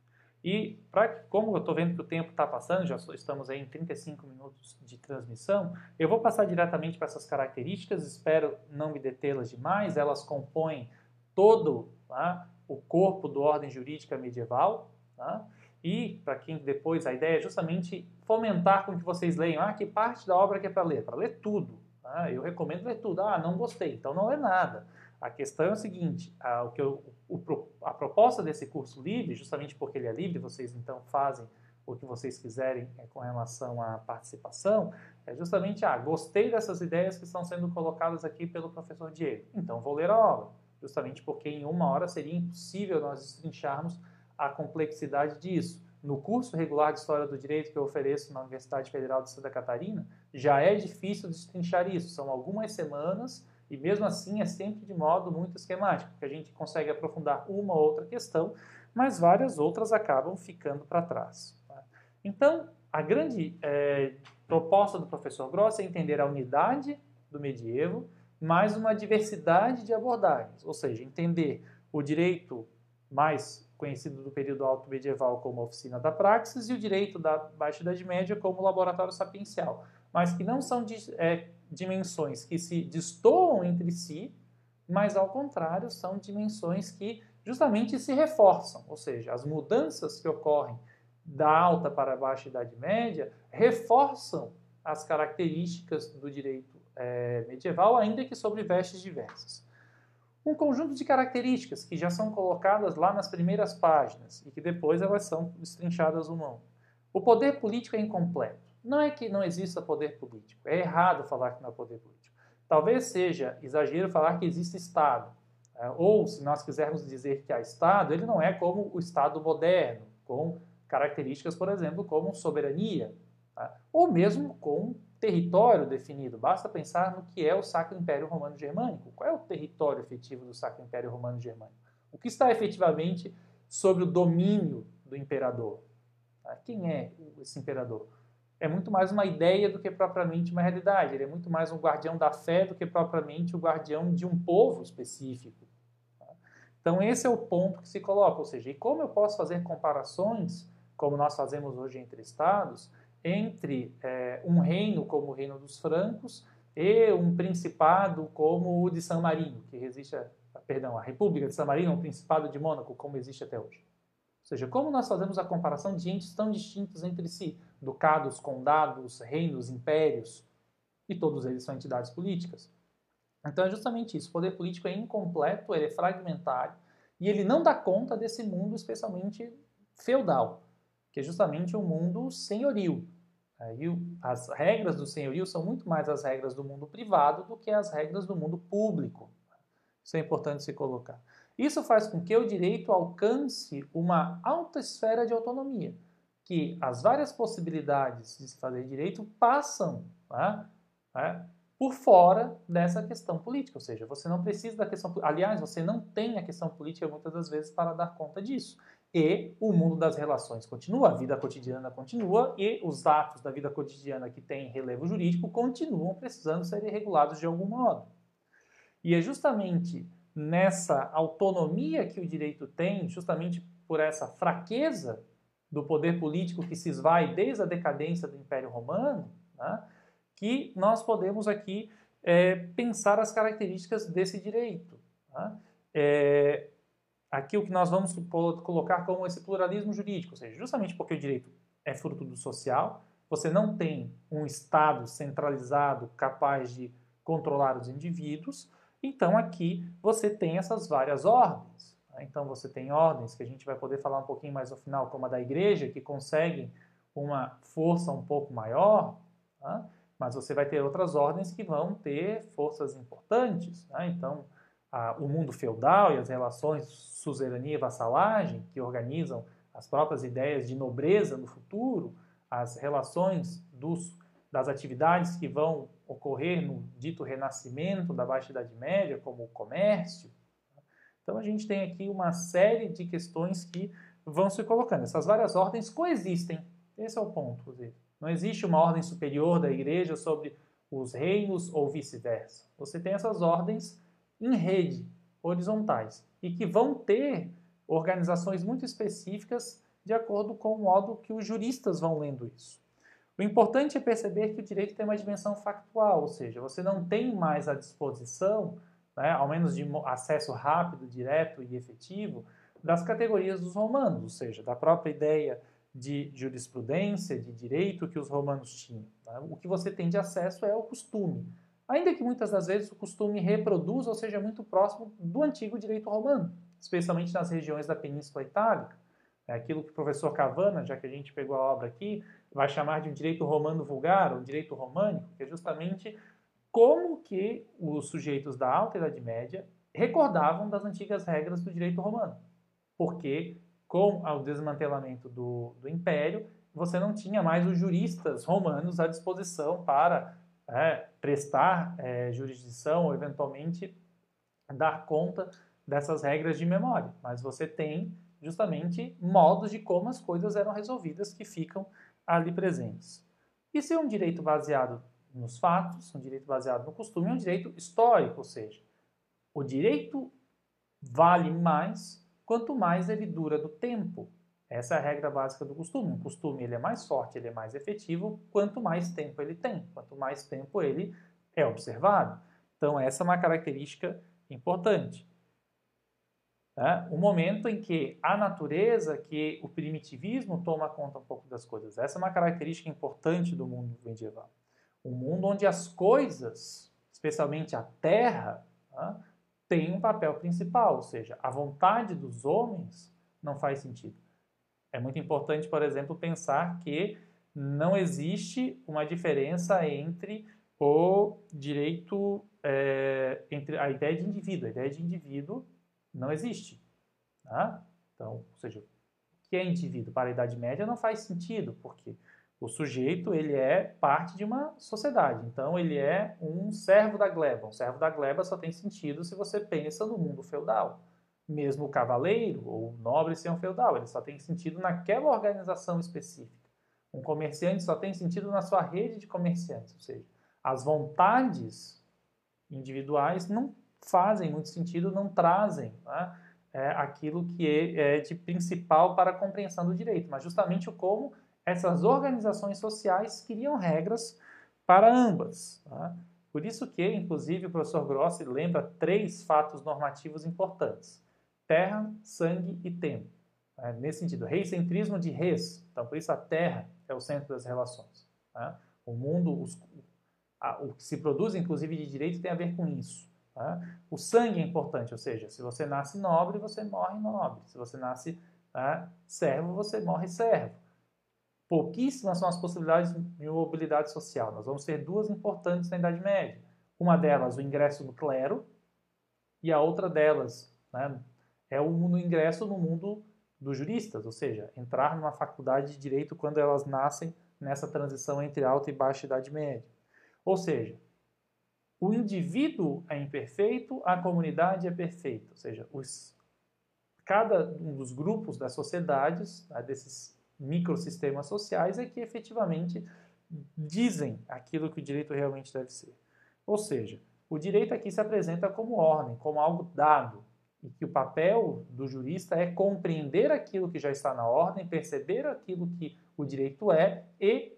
E, pra, como eu estou vendo que o tempo está passando, já estamos aí em 35 minutos de transmissão, eu vou passar diretamente para essas características, espero não me detê-las demais, elas compõem todo tá, o corpo do ordem jurídica medieval, tá? e para quem depois a ideia é justamente fomentar com que vocês leiam, ah, que parte da obra que é para ler? Para ler tudo. Tá? Eu recomendo ler tudo. Ah, não gostei, então não é nada. A questão é o seguinte, a, o que eu, o, a proposta desse curso livre, justamente porque ele é livre, vocês então fazem o que vocês quiserem é, com relação à participação, é justamente, ah, gostei dessas ideias que estão sendo colocadas aqui pelo professor Diego, então vou ler a obra justamente porque em uma hora seria impossível nós destrincharmos a complexidade disso. No curso regular de História do Direito que eu ofereço na Universidade Federal de Santa Catarina, já é difícil destrinchar isso. São algumas semanas e mesmo assim é sempre de modo muito esquemático, porque a gente consegue aprofundar uma ou outra questão, mas várias outras acabam ficando para trás. Tá? Então, a grande é, proposta do professor Gross é entender a unidade do medievo, mais uma diversidade de abordagens, ou seja, entender o direito mais conhecido do período alto medieval como oficina da praxis e o direito da Baixa Idade Média como laboratório sapiencial, mas que não são é, dimensões que se destoam entre si, mas ao contrário são dimensões que justamente se reforçam, ou seja, as mudanças que ocorrem da alta para a baixa Idade Média reforçam as características do direito é, medieval, ainda que sobre vestes diversas. Um conjunto de características que já são colocadas lá nas primeiras páginas e que depois elas são destrinchadas a uma. O poder político é incompleto. Não é que não exista poder político, é errado falar que não há poder político. Talvez seja exagero falar que existe Estado. É, ou, se nós quisermos dizer que há Estado, ele não é como o Estado moderno, com características, por exemplo, como soberania, tá? ou mesmo com território definido. Basta pensar no que é o Sacro Império Romano Germânico. Qual é o território efetivo do Sacro Império Romano Germânico? O que está efetivamente sobre o domínio do imperador? Tá? Quem é esse imperador? é muito mais uma ideia do que propriamente uma realidade. Ele é muito mais um guardião da fé do que propriamente o guardião de um povo específico. Tá? Então, esse é o ponto que se coloca. Ou seja, e como eu posso fazer comparações, como nós fazemos hoje entre estados, entre é, um reino como o reino dos francos e um principado como o de San Marino, que resiste, a, perdão, a República de San Marino, o principado de Mônaco, como existe até hoje. Ou seja, como nós fazemos a comparação de entes tão distintos entre si, ducados, condados, reinos, impérios, e todos eles são entidades políticas. Então é justamente isso, o poder político é incompleto, ele é fragmentário, e ele não dá conta desse mundo especialmente feudal, que é justamente um mundo senhoril. Aí as regras do senhorio são muito mais as regras do mundo privado do que as regras do mundo público. Isso é importante se colocar. Isso faz com que o direito alcance uma alta esfera de autonomia, que as várias possibilidades de se fazer direito passam né, né, por fora dessa questão política, ou seja, você não precisa da questão, aliás, você não tem a questão política muitas das vezes para dar conta disso. E o mundo das relações continua, a vida cotidiana continua e os atos da vida cotidiana que têm relevo jurídico continuam precisando ser regulados de algum modo. E é justamente nessa autonomia que o direito tem, justamente por essa fraqueza do poder político que se esvai desde a decadência do Império Romano, né, que nós podemos aqui é, pensar as características desse direito. Né? É, aqui o que nós vamos colocar como esse pluralismo jurídico, ou seja, justamente porque o direito é fruto do social, você não tem um Estado centralizado capaz de controlar os indivíduos, então aqui você tem essas várias ordens. Né? Então você tem ordens que a gente vai poder falar um pouquinho mais no final, como a da igreja, que conseguem uma força um pouco maior, né? mas você vai ter outras ordens que vão ter forças importantes. Né? Então, a, o mundo feudal e as relações suzerania e vassalagem, que organizam as próprias ideias de nobreza no futuro, as relações dos, das atividades que vão ocorrer no dito renascimento da Baixa Idade Média, como o comércio. Então a gente tem aqui uma série de questões que vão se colocando. Essas várias ordens coexistem. Esse é o ponto. Não existe uma ordem superior da igreja sobre os reinos ou vice-versa. Você tem essas ordens em rede, horizontais, e que vão ter organizações muito específicas de acordo com o modo que os juristas vão lendo isso. O importante é perceber que o direito tem uma dimensão factual, ou seja, você não tem mais à disposição, né, ao menos de acesso rápido, direto e efetivo, das categorias dos romanos, ou seja, da própria ideia de jurisprudência, de direito que os romanos tinham. Tá? O que você tem de acesso é o costume, ainda que muitas das vezes o costume reproduza ou seja muito próximo do antigo direito romano, especialmente nas regiões da Península Itálica. É aquilo que o professor Cavana, já que a gente pegou a obra aqui, vai chamar de um direito romano vulgar, ou direito românico, que é justamente como que os sujeitos da Alta Idade Média recordavam das antigas regras do direito romano. Porque com o desmantelamento do, do Império, você não tinha mais os juristas romanos à disposição para é, prestar é, jurisdição ou eventualmente dar conta dessas regras de memória, mas você tem justamente modos de como as coisas eram resolvidas que ficam ali presentes. Se é um direito baseado nos fatos, um direito baseado no costume, é um direito histórico, ou seja, o direito vale mais quanto mais ele dura do tempo. Essa é a regra básica do costume. Um costume ele é mais forte, ele é mais efetivo, quanto mais tempo ele tem, quanto mais tempo ele é observado. Então, essa é uma característica importante. É o momento em que a natureza, que o primitivismo toma conta um pouco das coisas. Essa é uma característica importante do mundo medieval. Um mundo onde as coisas, especialmente a terra, é, tem um papel principal, ou seja, a vontade dos homens não faz sentido. É muito importante, por exemplo, pensar que não existe uma diferença entre o direito, é, entre a ideia de indivíduo. A ideia de indivíduo não existe. Tá? Então, ou seja, o que é indivíduo para a Idade Média não faz sentido, porque o sujeito ele é parte de uma sociedade, então ele é um servo da gleba. Um servo da gleba só tem sentido se você pensa no mundo feudal mesmo o cavaleiro ou o nobre ser um feudal, ele só tem sentido naquela organização específica. Um comerciante só tem sentido na sua rede de comerciantes, ou seja, as vontades individuais não fazem muito sentido, não trazem né, é, aquilo que é, é, de principal para a compreensão do direito, mas justamente o como essas organizações sociais criam regras para ambas. Tá? Por isso que, inclusive, o professor Grossi lembra três fatos normativos importantes: terra, sangue e tempo. É, nesse sentido, reicentrismo de res. Então, por isso a terra é o centro das relações. Tá? O mundo, os, a, o que se produz, inclusive, de direito tem a ver com isso. Tá? O sangue é importante, ou seja, se você nasce nobre, você morre nobre. Se você nasce tá, servo, você morre servo. Pouquíssimas são as possibilidades de mobilidade social. Nós vamos ter duas importantes na Idade Média. Uma delas, o ingresso no clero, e a outra delas né, é o ingresso no mundo dos juristas, ou seja, entrar numa faculdade de direito quando elas nascem nessa transição entre alta e baixa Idade Média. Ou seja, o indivíduo é imperfeito, a comunidade é perfeita. Ou seja, os, cada um dos grupos das sociedades, né, desses microsistemas sociais, é que efetivamente dizem aquilo que o direito realmente deve ser. Ou seja, o direito aqui se apresenta como ordem, como algo dado, e que o papel do jurista é compreender aquilo que já está na ordem, perceber aquilo que o direito é e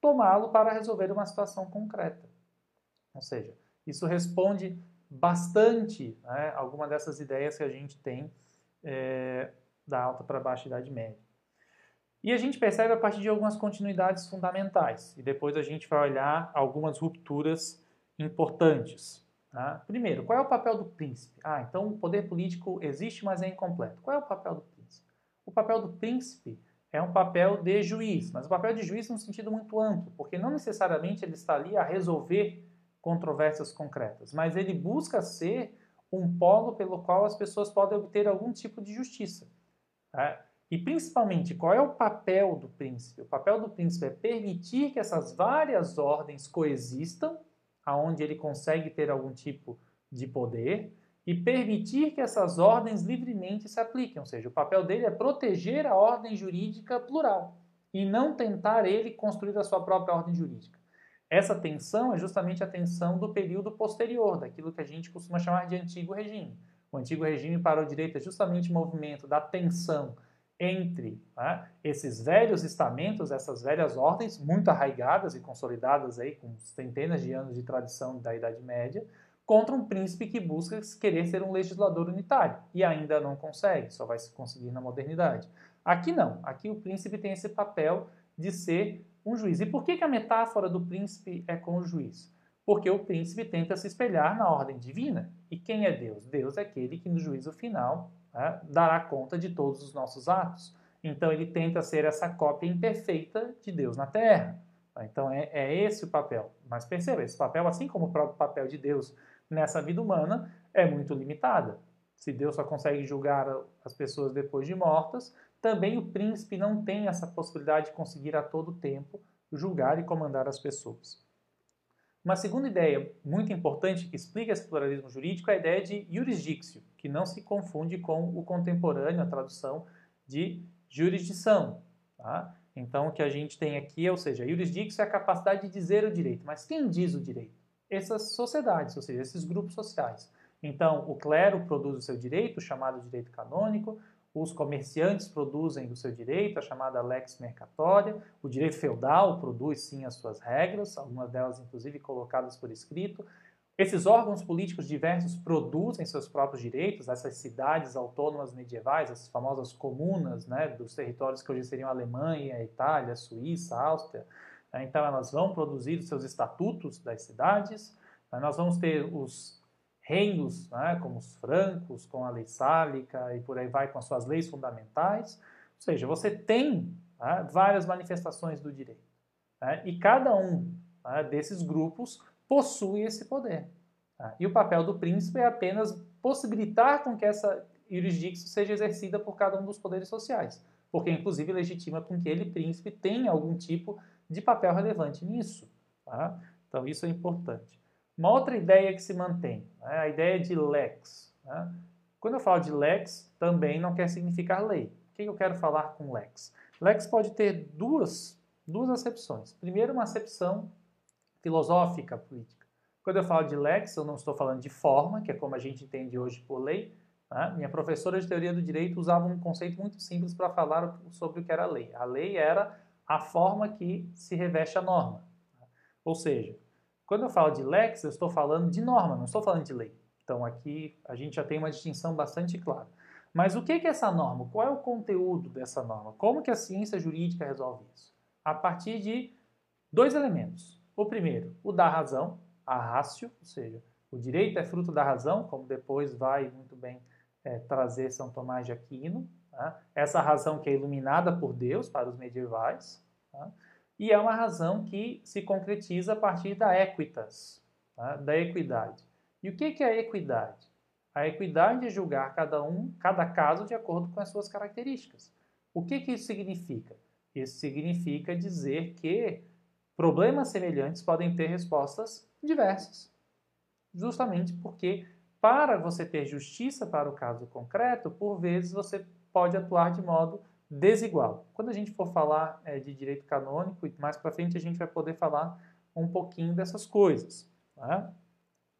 tomá-lo para resolver uma situação concreta. Ou seja, isso responde bastante né, alguma dessas ideias que a gente tem é, da alta para baixa idade média. E a gente percebe a partir de algumas continuidades fundamentais, e depois a gente vai olhar algumas rupturas importantes. Tá? Primeiro, qual é o papel do príncipe? Ah, então o poder político existe, mas é incompleto. Qual é o papel do príncipe? O papel do príncipe é um papel de juiz, mas o papel de juiz num sentido muito amplo, porque não necessariamente ele está ali a resolver controvérsias concretas, mas ele busca ser um polo pelo qual as pessoas podem obter algum tipo de justiça. Tá? E principalmente, qual é o papel do príncipe? O papel do príncipe é permitir que essas várias ordens coexistam, aonde ele consegue ter algum tipo de poder, e permitir que essas ordens livremente se apliquem. Ou seja, o papel dele é proteger a ordem jurídica plural e não tentar ele construir a sua própria ordem jurídica. Essa tensão é justamente a tensão do período posterior, daquilo que a gente costuma chamar de antigo regime. O antigo regime para o direito é justamente o movimento da tensão entre né, esses velhos estamentos, essas velhas ordens, muito arraigadas e consolidadas aí com centenas de anos de tradição da Idade Média, contra um príncipe que busca querer ser um legislador unitário e ainda não consegue, só vai se conseguir na modernidade. Aqui não, aqui o príncipe tem esse papel de ser um juiz. E por que, que a metáfora do príncipe é com o juiz? Porque o príncipe tenta se espelhar na ordem divina. E quem é Deus? Deus é aquele que no juízo final né, dará conta de todos os nossos atos. Então ele tenta ser essa cópia imperfeita de Deus na Terra. Então é, é esse o papel. Mas perceba, esse papel, assim como o próprio papel de Deus nessa vida humana, é muito limitada. Se Deus só consegue julgar as pessoas depois de mortas, também o príncipe não tem essa possibilidade de conseguir a todo tempo julgar e comandar as pessoas. Uma segunda ideia muito importante que explica esse pluralismo jurídico é a ideia de jurisdictio, que não se confunde com o contemporâneo, a tradução de jurisdição. Tá? Então, o que a gente tem aqui, ou seja, jurisdictio é a capacidade de dizer o direito. Mas quem diz o direito? Essas sociedades, ou seja, esses grupos sociais. Então, o clero produz o seu direito, chamado direito canônico, os comerciantes produzem o seu direito, a chamada lex mercatória, o direito feudal produz sim as suas regras, algumas delas inclusive colocadas por escrito. Esses órgãos políticos diversos produzem seus próprios direitos, essas cidades autônomas medievais, as famosas comunas né, dos territórios que hoje seriam a Alemanha, a Itália, a Suíça, a Áustria. Né, então, elas vão produzir os seus estatutos das cidades. Né, nós vamos ter os reinos, né, como os francos, com a lei sálica e por aí vai com as suas leis fundamentais. Ou seja, você tem né, várias manifestações do direito. Né, e cada um né, desses grupos possui esse poder. Tá? E o papel do príncipe é apenas possibilitar com que essa jurisdição seja exercida por cada um dos poderes sociais, porque inclusive legitima com que ele, príncipe, tenha algum tipo de papel relevante nisso. Tá? Então isso é importante. Uma outra ideia que se mantém, né, a ideia de lex. Né? Quando eu falo de lex, também não quer significar lei. O que eu quero falar com lex? Lex pode ter duas, duas acepções. Primeiro, uma acepção filosófica política. Quando eu falo de lex, eu não estou falando de forma, que é como a gente entende hoje por lei. Né? Minha professora de teoria do direito usava um conceito muito simples para falar sobre o que era lei. A lei era a forma que se reveste a norma. Ou seja, quando eu falo de lex, eu estou falando de norma, não estou falando de lei. Então aqui a gente já tem uma distinção bastante clara. Mas o que é essa norma? Qual é o conteúdo dessa norma? Como que a ciência jurídica resolve isso? A partir de dois elementos. O primeiro, o da razão, a rácio, ou seja, o direito é fruto da razão, como depois vai muito bem é, trazer São Tomás de Aquino. Tá? Essa razão que é iluminada por Deus para os medievais. Tá? E é uma razão que se concretiza a partir da equitas, tá? da equidade. E o que é a equidade? A equidade é julgar cada um, cada caso de acordo com as suas características. O que, que isso significa? Isso significa dizer que problemas semelhantes podem ter respostas diversas. Justamente porque, para você ter justiça para o caso concreto, por vezes você pode atuar de modo desigual. Quando a gente for falar é, de direito canônico, mais para frente a gente vai poder falar um pouquinho dessas coisas. Né?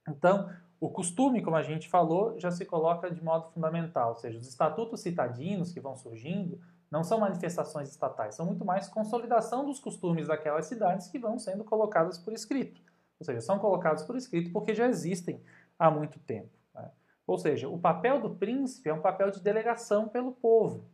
Então, o costume, como a gente falou, já se coloca de modo fundamental, ou seja, os estatutos citadinos que vão surgindo não são manifestações estatais, são muito mais consolidação dos costumes daquelas cidades que vão sendo colocadas por escrito. Ou seja, são colocados por escrito porque já existem há muito tempo. Né? Ou seja, o papel do príncipe é um papel de delegação pelo povo.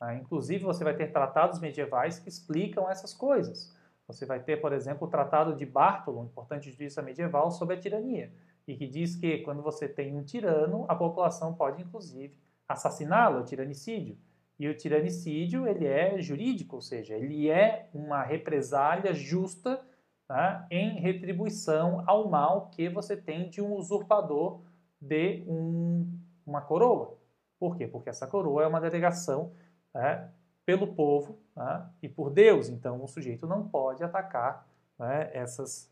Né? Inclusive, você vai ter tratados medievais que explicam essas coisas. Você vai ter, por exemplo, o Tratado de Bartolo, um importante justiça medieval, sobre a tirania e que diz que quando você tem um tirano, a população pode inclusive assassiná-lo, o tiranicídio. E o tiranicídio ele é jurídico, ou seja, ele é uma represália justa tá, em retribuição ao mal que você tem de um usurpador de um, uma coroa. Por quê? Porque essa coroa é uma delegação né, pelo povo né, e por Deus. Então o sujeito não pode atacar né, essas,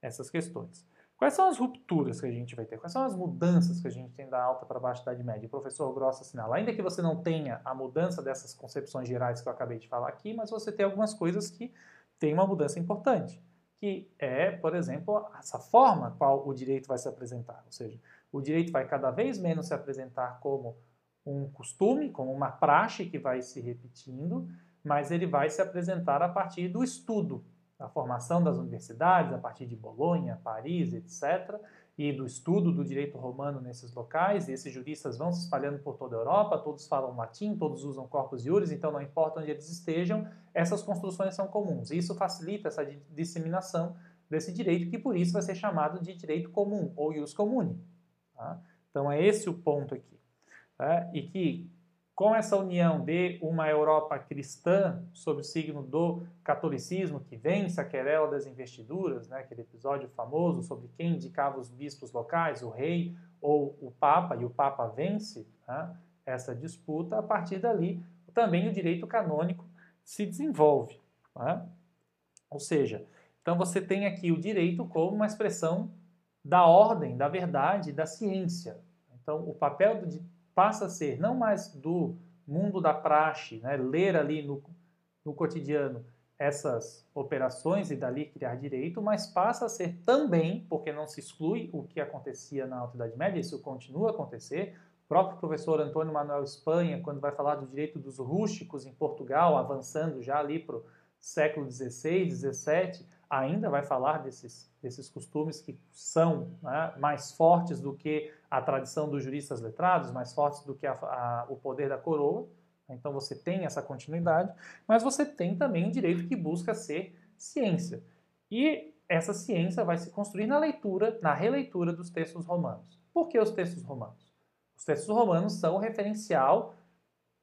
essas questões. Quais são as rupturas que a gente vai ter? Quais são as mudanças que a gente tem da alta para baixo da Idade Média? O professor Grossa assinala. Ainda que você não tenha a mudança dessas concepções gerais que eu acabei de falar aqui, mas você tem algumas coisas que têm uma mudança importante, que é, por exemplo, essa forma qual o direito vai se apresentar. Ou seja, o direito vai cada vez menos se apresentar como um costume, como uma praxe que vai se repetindo, mas ele vai se apresentar a partir do estudo, a formação das universidades, a partir de Bolonha, Paris, etc., e do estudo do direito romano nesses locais, e esses juristas vão se espalhando por toda a Europa, todos falam latim, todos usam corpus iuris, então não importa onde eles estejam, essas construções são comuns. E isso facilita essa disseminação desse direito, que por isso vai ser chamado de direito comum, ou ius comune. Tá? Então é esse o ponto aqui. Tá? E que com essa união de uma Europa cristã sob o signo do catolicismo que vence a querela das investiduras, né, aquele episódio famoso sobre quem indicava os bispos locais, o rei ou o papa, e o papa vence né, essa disputa, a partir dali também o direito canônico se desenvolve. Né? Ou seja, então você tem aqui o direito como uma expressão da ordem, da verdade, da ciência. Então o papel do passa a ser não mais do mundo da praxe, né, ler ali no, no cotidiano essas operações e dali criar direito, mas passa a ser também, porque não se exclui o que acontecia na Alta Idade Média, isso continua a acontecer. O próprio professor Antônio Manuel Espanha, quando vai falar do direito dos rústicos em Portugal, avançando já ali para o século XVI, XVII, ainda vai falar desses, desses costumes que são né, mais fortes do que a tradição dos juristas letrados, mais fortes do que a, a, o poder da coroa. Então você tem essa continuidade, mas você tem também um direito que busca ser ciência. E essa ciência vai se construir na leitura, na releitura dos textos romanos. Por que os textos romanos? Os textos romanos são o referencial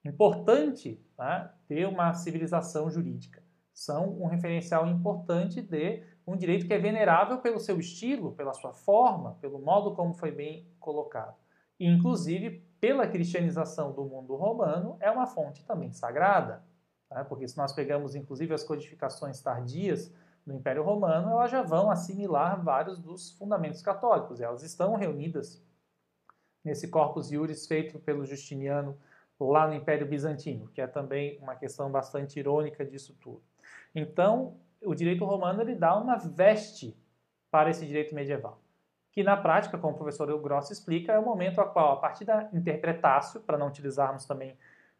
importante né, de uma civilização jurídica são um referencial importante de um direito que é venerável pelo seu estilo, pela sua forma, pelo modo como foi bem colocado. E, inclusive, pela cristianização do mundo romano, é uma fonte também sagrada. Tá? Porque se nós pegamos, inclusive, as codificações tardias do Império Romano, elas já vão assimilar vários dos fundamentos católicos. Elas estão reunidas nesse Corpus Iuris feito pelo Justiniano lá no Império Bizantino, que é também uma questão bastante irônica disso tudo. Então, o direito romano ele dá uma veste para esse direito medieval, que na prática, como o professor Grosso explica, é o momento a qual, a partir da interpretácio, para não utilizarmos também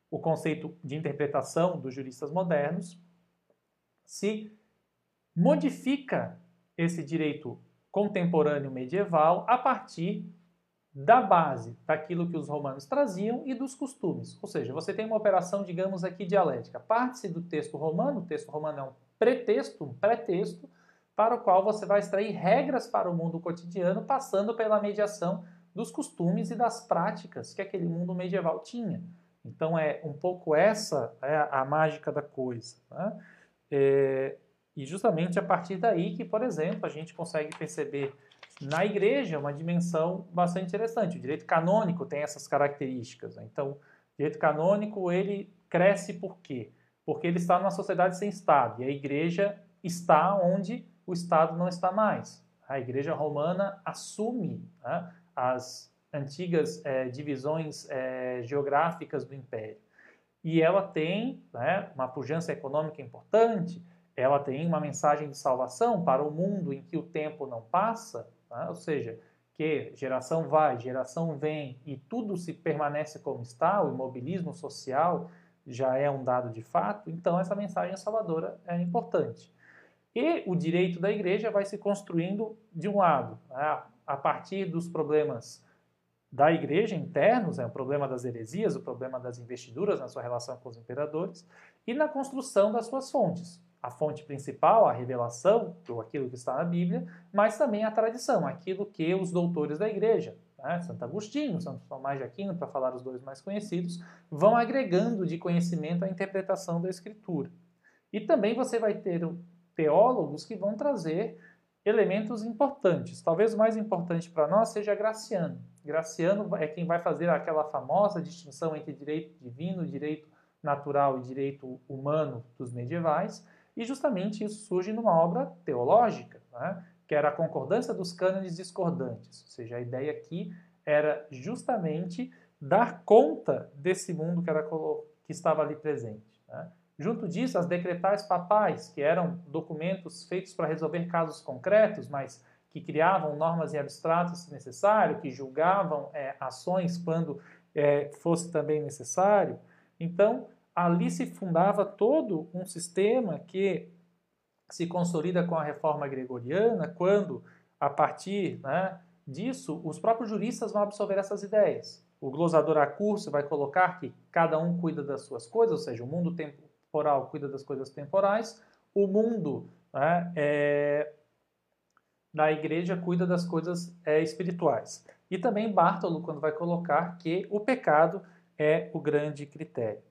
o conceito de interpretação dos juristas modernos, se modifica esse direito contemporâneo medieval a partir da base daquilo que os romanos traziam e dos costumes. Ou seja, você tem uma operação, digamos aqui, dialética. Parte-se do texto romano, o texto romano é um pretexto, um pretexto, para o qual você vai extrair regras para o mundo cotidiano, passando pela mediação dos costumes e das práticas que aquele mundo medieval tinha. Então é um pouco essa é a mágica da coisa. Né? É, e justamente a partir daí que, por exemplo, a gente consegue perceber na igreja uma dimensão bastante interessante. O direito canônico tem essas características. Né? Então, o direito canônico ele cresce por quê? Porque ele está numa sociedade sem Estado e a igreja está onde o Estado não está mais. A igreja romana assume né, as antigas é, divisões é, geográficas do império. E ela tem né, uma pujança econômica importante, ela tem uma mensagem de salvação para o mundo em que o tempo não passa, tá? ou seja, que geração vai, geração vem e tudo se permanece como está, o imobilismo social já é um dado de fato, então essa mensagem salvadora é importante. E o direito da igreja vai se construindo de um lado, né? a partir dos problemas da igreja internos, é o problema das heresias, o problema das investiduras na sua relação com os imperadores, e na construção das suas fontes a fonte principal, a revelação, ou aquilo que está na Bíblia, mas também a tradição, aquilo que os doutores da igreja, né, Santo Agostinho, Santo Tomás de Aquino, para falar os dois mais conhecidos, vão agregando de conhecimento à interpretação da Escritura. E também você vai ter teólogos que vão trazer elementos importantes. Talvez o mais importante para nós seja Graciano. Graciano é quem vai fazer aquela famosa distinção entre direito divino, direito natural e direito humano dos medievais, e justamente isso surge numa obra teológica, né? que era a concordância dos cânones discordantes. Ou seja, a ideia aqui era justamente dar conta desse mundo que, era, que estava ali presente. Né? Junto disso, as decretais papais, que eram documentos feitos para resolver casos concretos, mas que criavam normas em abstrato se necessário, que julgavam é, ações quando é, fosse também necessário. Então, ali se fundava todo um sistema que se consolida com a reforma gregoriana, quando, a partir né, disso, os próprios juristas vão absorver essas ideias. O glosador a curso vai colocar que cada um cuida das suas coisas, ou seja, o mundo temporal cuida das coisas temporais, o mundo né, é, da igreja cuida das coisas é, espirituais. E também Bartolo, quando vai colocar que o pecado é o grande critério.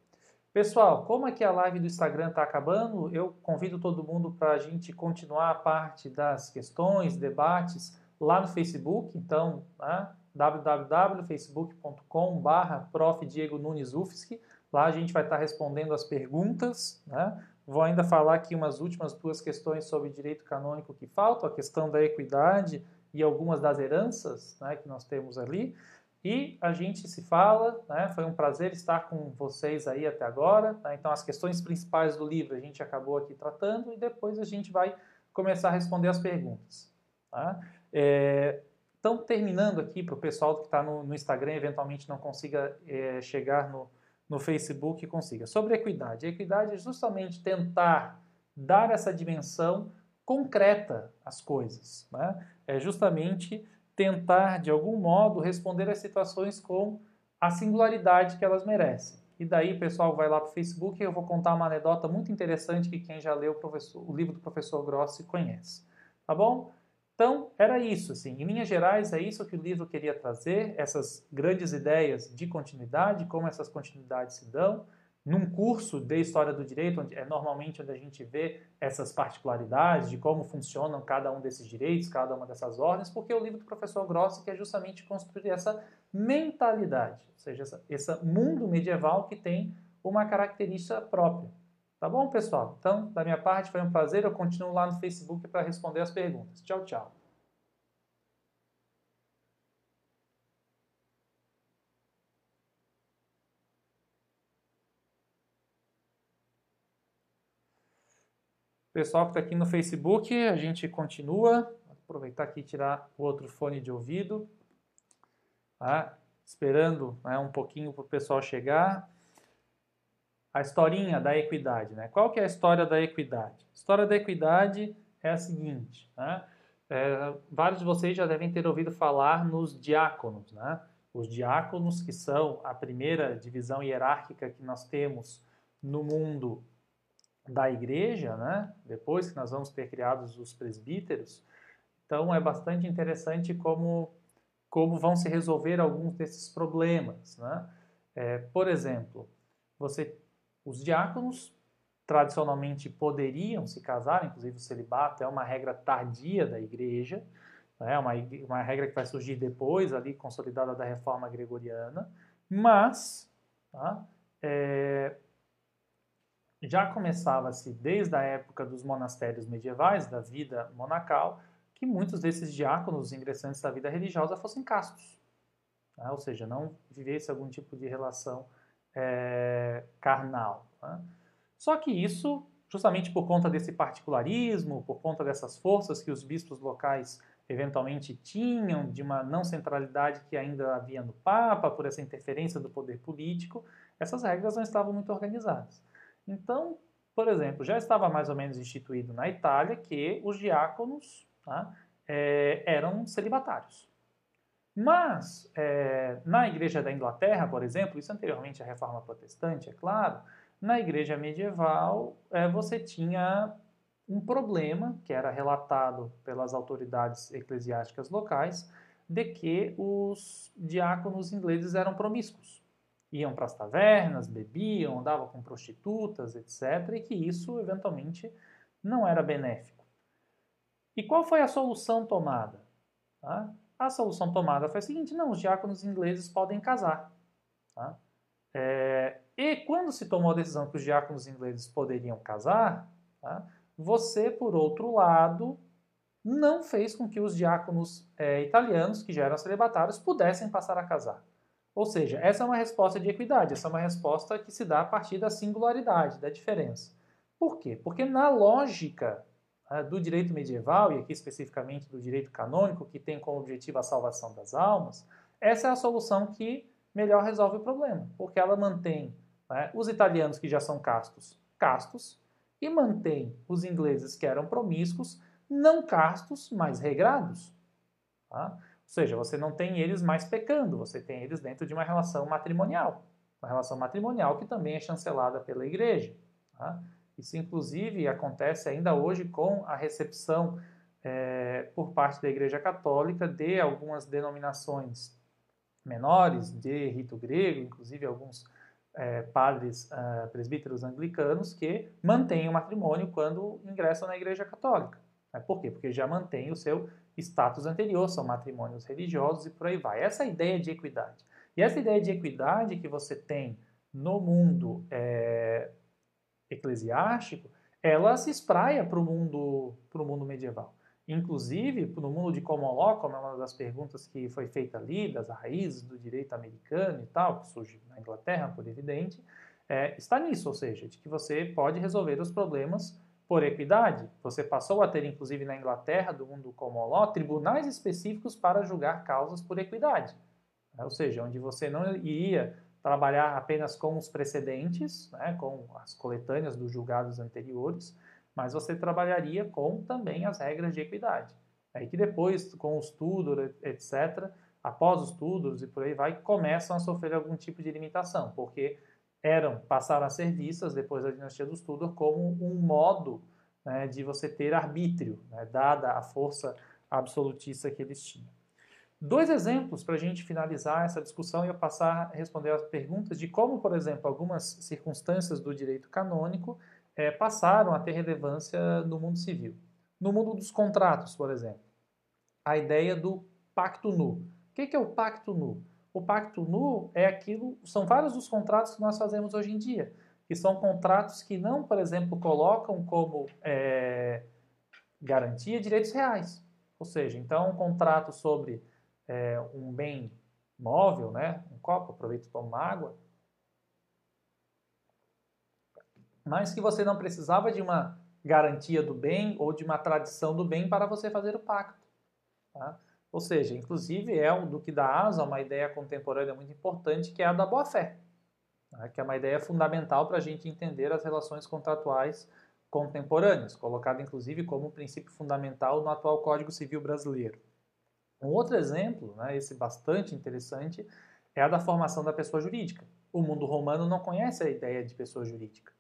Pessoal, como é que a live do Instagram está acabando, eu convido todo mundo para a gente continuar a parte das questões, debates lá no Facebook. Então, né, www.facebook.com.br prof. Diego Nunes Ufsky. Lá a gente vai estar tá respondendo as perguntas. Né? Vou ainda falar aqui umas últimas duas questões sobre direito canônico que faltam, a questão da equidade e algumas das heranças né, que nós temos ali. E a gente se fala, né? foi um prazer estar com vocês aí até agora. Tá? Então, as questões principais do livro a gente acabou aqui tratando e depois a gente vai começar a responder as perguntas. Tá? É, então, terminando aqui para o pessoal que está no, no, Instagram eventualmente não consiga é, chegar no, no Facebook consiga. Sobre equidade. Equidade é justamente tentar dar essa dimensão concreta às coisas. Né? É justamente tentar, de algum modo, responder às situações com a singularidade que elas merecem. E daí pessoal vai lá para o Facebook e eu vou contar uma anedota muito interessante que quem já leu o, o livro do professor Grossi conhece. Tá bom? Então, era isso. Assim. Em linhas gerais, é isso que o livro queria trazer, essas grandes ideias de continuidade, como essas continuidades se dão, num curso de História do Direito, onde é normalmente onde a gente vê essas particularidades de como funcionam cada um desses direitos, cada uma dessas ordens, porque o livro do professor Grossi quer justamente construir essa mentalidade, ou seja, essa, esse mundo medieval que tem uma característica própria. Tá bom, pessoal? Então, da minha parte, foi um prazer. Eu continuo lá no Facebook para responder as perguntas. Tchau, tchau. Pessoal que está aqui no Facebook, a gente continua. Vou aproveitar aqui e tirar o outro fone de ouvido. Tá? Esperando né, um pouquinho para o pessoal chegar. A historinha da equidade. Né? Qual que é a história da equidade? A história da equidade é a seguinte. Né? É, vários de vocês já devem ter ouvido falar nos diáconos. Né? Os diáconos, que são a primeira divisão hierárquica que nós temos no mundo da igreja, né? depois que nós vamos ter criados os presbíteros. Então é bastante interessante como, como vão se resolver alguns desses problemas. Né? É, por exemplo, você, os diáconos tradicionalmente poderiam se casar, inclusive o celibato é uma regra tardia da igreja, é uma, uma regra que vai surgir depois, ali consolidada da reforma gregoriana, mas tá, é, já começava-se desde a época dos monastérios medievais, da vida monacal, que muitos desses diáconos ingressantes da vida religiosa fossem castos, né? ou seja, não vivesse algum tipo de relação é, carnal. Né? Só que isso, justamente por conta desse particularismo, por conta dessas forças que os bispos locais eventualmente tinham, de uma não centralidade que ainda havia no Papa, por essa interferência do poder político, essas regras não estavam muito organizadas. Então, por exemplo, já estava mais ou menos instituído na Itália que os diáconos tá, é, eram celibatários. Mas, é, na Igreja da Inglaterra, por exemplo, isso anteriormente à Reforma Protestante, é claro, na Igreja medieval é, você tinha um problema que era relatado pelas autoridades eclesiásticas locais de que os diáconos ingleses eram promíscuos iam para as tavernas, bebiam, andavam com prostitutas, etc., e que isso eventualmente não era benéfico. E qual foi a solução tomada? Tá? A solução tomada foi a seguinte: não, os diáconos ingleses podem casar. Tá? É, e quando se tomou a decisão que os diáconos ingleses poderiam casar, tá? você, por outro lado, não fez com que os diáconos é, italianos, que já eram celibatários, pudessem passar a casar. Ou seja, essa é uma resposta de equidade, essa é uma resposta que se dá a partir da singularidade, da diferença. Por quê? Porque na lógica né, do direito medieval, e aqui especificamente do direito canônico, que tem como objetivo a salvação das almas, essa é a solução que melhor resolve o problema, porque ela mantém né, os italianos que já são castos, castos, e mantém os ingleses que eram promíscuos, não castos, mas regrados. Tá? Seja, você não tem eles mais pecando, você tem eles dentro de uma relação matrimonial. Uma relação matrimonial que também é chancelada pela igreja. Tá? Isso, inclusive, acontece ainda hoje com a recepção é, por parte da Igreja Católica de algumas denominações menores de rito grego, inclusive alguns é, padres uh, presbíteros anglicanos que mantêm o matrimônio quando ingressam na Igreja Católica. Por quê? Porque já mantém o seu status anterior, são matrimônios religiosos e por aí vai. Essa ideia de equidade. E essa ideia de equidade que você tem no mundo é, eclesiástico, ela se espraia para o mundo, mundo medieval. Inclusive, no mundo de common law, como é uma das perguntas que foi feita ali, das raízes do direito americano e tal, que surge na Inglaterra, por evidente, é, está nisso, ou seja, de que você pode resolver os problemas por equidade, você passou a ter, inclusive na Inglaterra, do mundo common law, tribunais específicos para julgar causas por equidade. Né? Ou seja, onde você não iria trabalhar apenas com os precedentes, né, com as coletâneas dos julgados anteriores, mas você trabalharia com também as regras de equidade. Aí que depois, com os Tudor, etc., após os Tudors e por aí vai, começam a sofrer algum tipo de limitação, porque eram passaram a ser vistas depois da dinastia dos Tudor como um modo né, de você ter arbítrio, né, dada a força absolutista que eles tinham. Dois exemplos para a gente finalizar essa discussão e eu passar a responder as perguntas de como, por exemplo, algumas circunstâncias do direito canônico é, passaram a ter relevância no mundo civil. No mundo dos contratos, por exemplo, a ideia do pacto nu. O que é o pacto nu? O pacto nu é aquilo, são vários os contratos que nós fazemos hoje em dia, que são contratos que não, por exemplo, colocam como é, garantia direitos reais. Ou seja, então um contrato sobre é, um bem móvel, né, um copo, aproveito e tomo água, mas que você não precisava de uma garantia do bem ou de uma tradição do bem para você fazer o pacto. Tá? Ou seja, inclusive é um do que dá asa a uma ideia contemporânea muito importante, que é a da boa-fé, né? que é uma ideia fundamental para a gente entender as relações contratuais contemporâneas, colocada inclusive como princípio fundamental no atual Código Civil brasileiro. Um outro exemplo, né, esse bastante interessante, é a da formação da pessoa jurídica. O mundo romano não conhece a ideia de pessoa jurídica.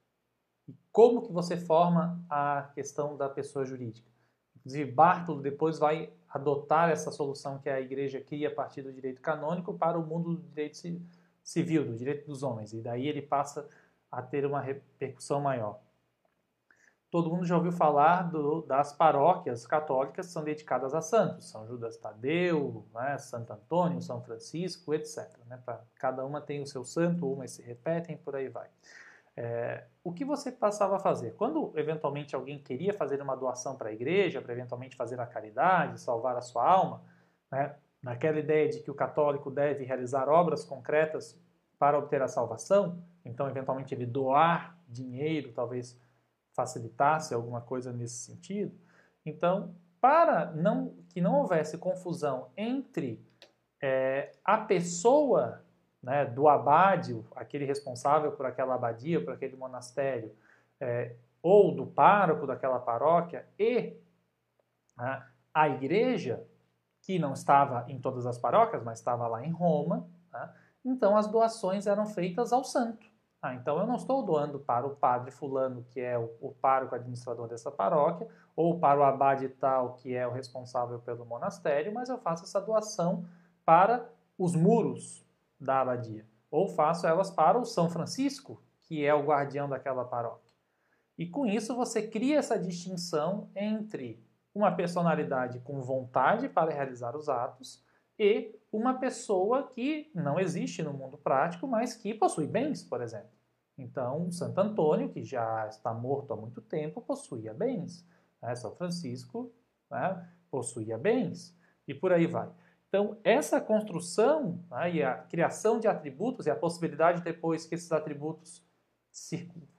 E como que você forma a questão da pessoa jurídica? Inclusive, Bartolo depois vai adotar essa solução que a igreja cria a partir do direito canônico para o mundo do direito civil, do direito dos homens. E daí ele passa a ter uma repercussão maior. Todo mundo já ouviu falar do, das paróquias católicas que são dedicadas a santos, São Judas Tadeu, né, Santo Antônio, São Francisco, etc. Né, pra, cada uma tem o seu santo, umas se repetem, por aí vai. É, o que você passava a fazer? Quando eventualmente alguém queria fazer uma doação para a igreja, para eventualmente fazer a caridade, salvar a sua alma, né, naquela ideia de que o católico deve realizar obras concretas para obter a salvação, então eventualmente ele doar dinheiro, talvez facilitasse alguma coisa nesse sentido. Então, para não, que não houvesse confusão entre é, a pessoa né, do abade, aquele responsável por aquela abadia, por aquele monastério, é, ou do pároco daquela paróquia, e a, a igreja, que não estava em todas as paróquias, mas estava lá em Roma, né, então as doações eram feitas ao santo. Ah, então eu não estou doando para o padre fulano, que é o, o pároco administrador dessa paróquia, ou para o abade tal, que é o responsável pelo monastério, mas eu faço essa doação para os muros da abadia. Ou faço elas para o São Francisco, que é o guardião daquela paróquia. E com isso você cria essa distinção entre uma personalidade com vontade para realizar os atos e uma pessoa que não existe no mundo prático, mas que possui bens, por exemplo. Então, Santo Antônio, que já está morto há muito tempo, possuía bens. Né? São Francisco né? possuía bens. E por aí vai. Então, essa construção né, e a criação de atributos e a possibilidade depois que esses atributos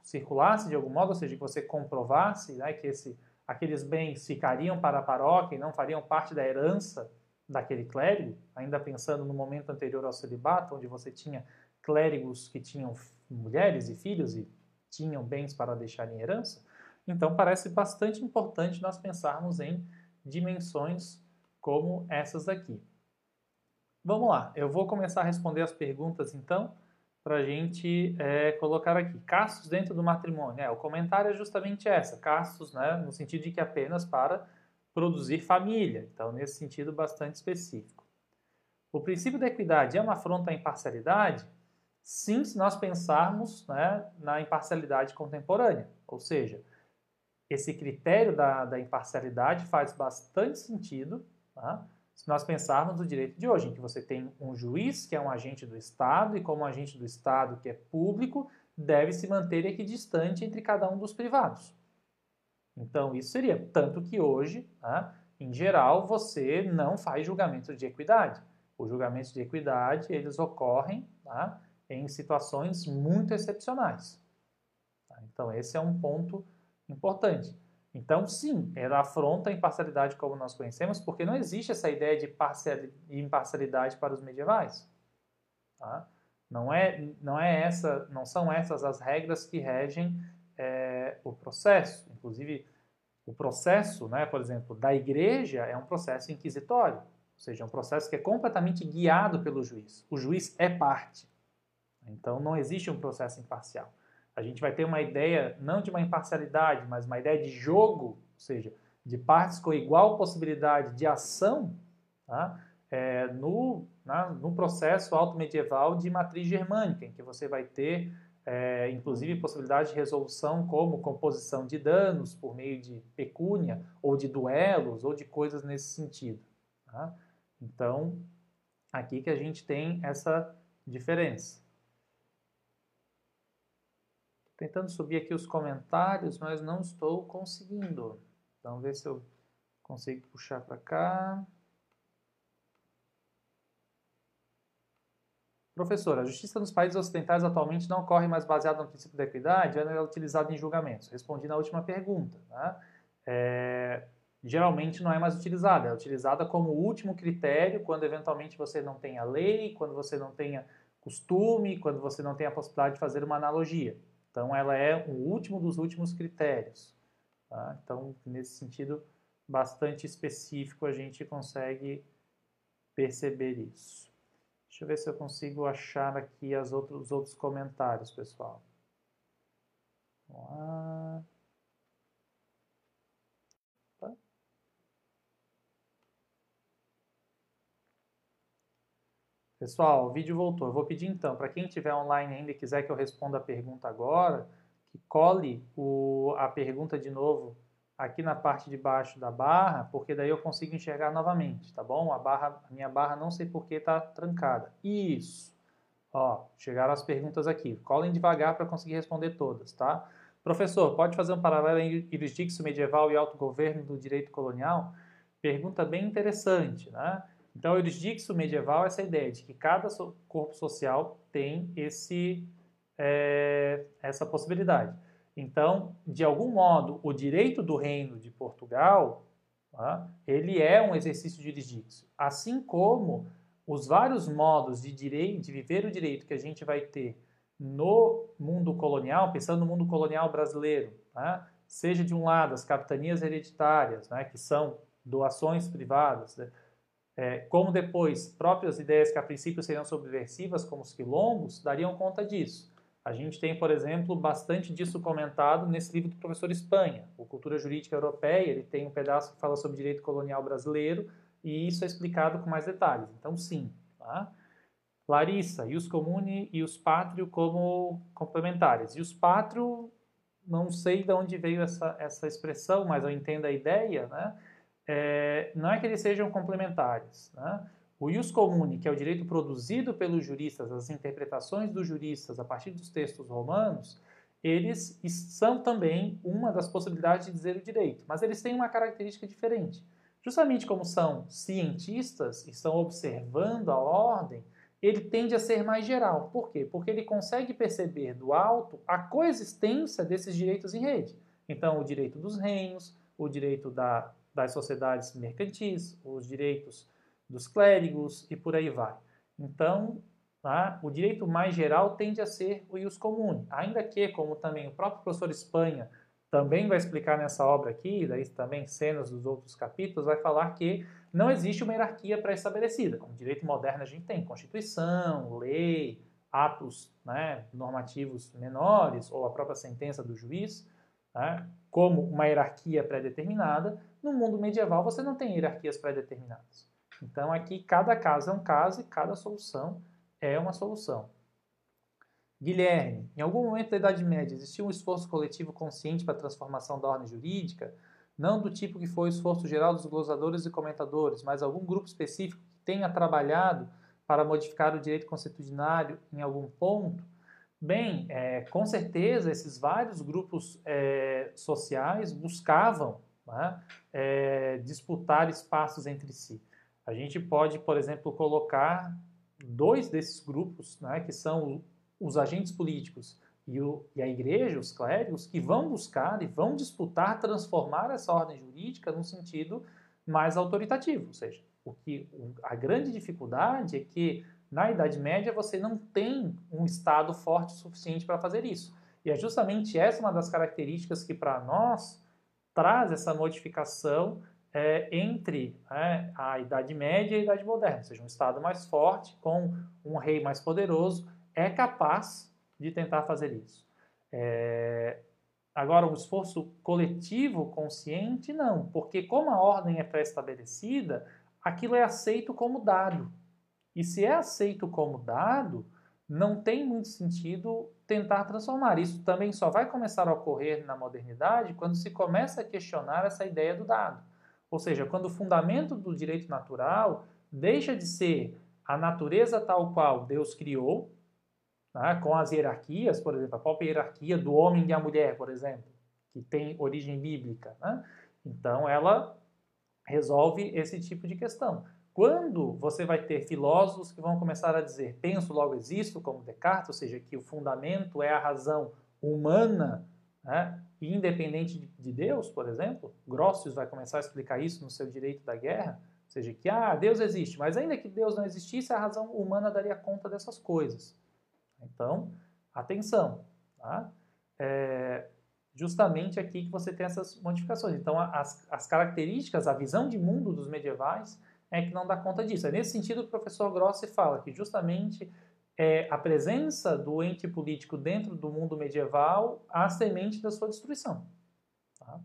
circulassem de algum modo, ou seja, que você comprovasse né, que esse, aqueles bens ficariam para a paróquia e não fariam parte da herança daquele clérigo, ainda pensando no momento anterior ao celibato, onde você tinha clérigos que tinham mulheres e filhos e tinham bens para deixar em herança. Então, parece bastante importante nós pensarmos em dimensões como essas aqui. Vamos lá, eu vou começar a responder as perguntas então, para a gente é, colocar aqui. Castos dentro do matrimônio. É, o comentário é justamente essa, castos, né, no sentido de que apenas para produzir família. Então, nesse sentido bastante específico. O princípio da equidade é uma afronta à imparcialidade? Sim, se nós pensarmos né, na imparcialidade contemporânea. Ou seja, esse critério da, da imparcialidade faz bastante sentido, tá? Se nós pensarmos no direito de hoje, em que você tem um juiz que é um agente do Estado e como agente do Estado que é público, deve se manter equidistante entre cada um dos privados. Então, isso seria tanto que hoje, né, em geral, você não faz julgamento de equidade. Os julgamentos de equidade, eles ocorrem tá, em situações muito excepcionais. Então, esse é um ponto importante. Então, sim, ela afronta a imparcialidade como nós conhecemos, porque não existe essa ideia de imparcialidade para os medievais. Tá? Não, é, não, é essa, não são essas as regras que regem é, o processo. Inclusive, o processo, né, por exemplo, da igreja é um processo inquisitório, ou seja, é um processo que é completamente guiado pelo juiz. O juiz é parte. Então, não existe um processo imparcial a gente vai ter uma ideia não de uma imparcialidade, mas uma ideia de jogo, ou seja, de partes com igual possibilidade de ação tá? é, no, na, no processo auto-medieval de matriz germânica, em que você vai ter, é, inclusive, possibilidade de resolução como composição de danos por meio de pecúnia, ou de duelos, ou de coisas nesse sentido. Tá? Então, aqui que a gente tem essa diferença. Tentando subir aqui os comentários, mas não estou conseguindo. Então, ver se eu consigo puxar para cá. Professor, a justiça nos países ocidentais atualmente não ocorre mais baseada no princípio da equidade, ela é utilizada em julgamentos. Respondi na última pergunta. Né? É, geralmente não é mais utilizada, é utilizada como último critério quando eventualmente você não tenha lei, quando você não tenha costume, quando você não tem a possibilidade de fazer uma analogia. Então, ela é o último dos últimos critérios. Tá? Então, nesse sentido bastante específico, a gente consegue perceber isso. Deixa eu ver se eu consigo achar aqui as outros, os outros comentários, pessoal. Vamos lá. Pessoal, o vídeo voltou. Eu vou pedir então, para quem estiver online ainda e quiser que eu responda a pergunta agora, que cole o, a pergunta de novo aqui na parte de baixo da barra, porque daí eu consigo enxergar novamente, tá bom? A, barra, a minha barra não sei por que está trancada. Isso. Ó, chegaram as perguntas aqui. Colhem devagar para conseguir responder todas, tá? Professor, pode fazer um paralelo entre jurisdicção medieval e autogoverno do direito colonial? Pergunta bem interessante, né? Então, o jurisdicção medieval é essa ideia de que cada corpo social tem esse, é, essa possibilidade. Então, de algum modo, o direito do reino de Portugal, tá, ele é um exercício jurisdicção. Assim como os vários modos de, direito, de viver o direito que a gente vai ter no mundo colonial, pensando no mundo colonial brasileiro, tá, seja de um lado as capitanias hereditárias, né, que são doações privadas, né, é, como depois próprias ideias que a princípio seriam subversivas, como os quilombos, dariam conta disso. A gente tem, por exemplo, bastante disso comentado nesse livro do professor Espanha, o Cultura Jurídica Europeia, ele tem um pedaço que fala sobre direito colonial brasileiro, e isso é explicado com mais detalhes. Então, sim. Tá? Larissa, e os comune e os pátrio como complementares. E os pátrio, não sei de onde veio essa, essa expressão, mas eu entendo a ideia, né? É, não é que eles sejam complementares. Né? O ius comune, que é o direito produzido pelos juristas, as interpretações dos juristas a partir dos textos romanos, eles são também uma das possibilidades de dizer o direito, mas eles têm uma característica diferente. Justamente como são cientistas e estão observando a ordem, ele tende a ser mais geral. Por quê? Porque ele consegue perceber do alto a coexistência desses direitos em rede. Então, o direito dos reinos, o direito da das sociedades mercantis, os direitos dos clérigos e por aí vai. Então, tá, o direito mais geral tende a ser o ius comune, ainda que, como também o próprio professor Espanha também vai explicar nessa obra aqui, daí também cenas dos outros capítulos, vai falar que não existe uma hierarquia pré-estabelecida. No direito moderno a gente tem Constituição, lei, atos né, normativos menores ou a própria sentença do juiz, né, como uma hierarquia pré-determinada, no mundo medieval você não tem hierarquias pré-determinadas. Então aqui cada caso é um caso e cada solução é uma solução. Guilherme, em algum momento da Idade Média existiu um esforço coletivo consciente para a transformação da ordem jurídica, não do tipo que foi o esforço geral dos glosadores e comentadores, mas algum grupo específico que tenha trabalhado para modificar o direito constitucionário em algum ponto? Bem, é, com certeza esses vários grupos é, sociais buscavam né, é, disputar espaços entre si. A gente pode, por exemplo, colocar dois desses grupos, né, que são os agentes políticos e, o, e, a igreja, os clérigos, que vão buscar e vão disputar transformar essa ordem jurídica num sentido mais autoritativo. Ou seja, o que, a grande dificuldade é que na Idade Média, você não tem um Estado forte o suficiente para fazer isso. E é justamente essa uma das características que, para nós, traz essa modificação é, entre é, a Idade Média e a Idade Moderna. Ou seja, um Estado mais forte, com um rei mais poderoso, é capaz de tentar fazer isso. É, agora, um esforço coletivo, consciente, não, porque como a ordem é pré-estabelecida, aquilo é aceito como dado. E se é aceito como dado, não tem muito sentido tentar transformar. Isso também só vai começar a ocorrer na modernidade quando se começa a questionar essa ideia do dado. Ou seja, quando o fundamento do direito natural deixa de ser a natureza tal qual Deus criou, né, com as hierarquias, por exemplo, a própria hierarquia do homem e a mulher, por exemplo, que tem origem bíblica. Né? Então, ela resolve esse tipo de questão. Quando você vai ter filósofos que vão começar a dizer penso, logo existo, como Descartes, ou seja, que o fundamento é a razão humana, né, independente de Deus, por exemplo, Grossius vai começar a explicar isso no seu Direito da Guerra, ou seja, que ah, Deus existe, mas ainda que Deus não existisse, a razão humana daria conta dessas coisas. Então, atenção, tá? É justamente aqui que você tem essas modificações. Então, as, as características, a visão de mundo dos medievais é que não dá conta disso. É nesse sentido que o professor Grossi fala que justamente é, a presença do ente político dentro do mundo medieval a semente da sua destruição. Tá?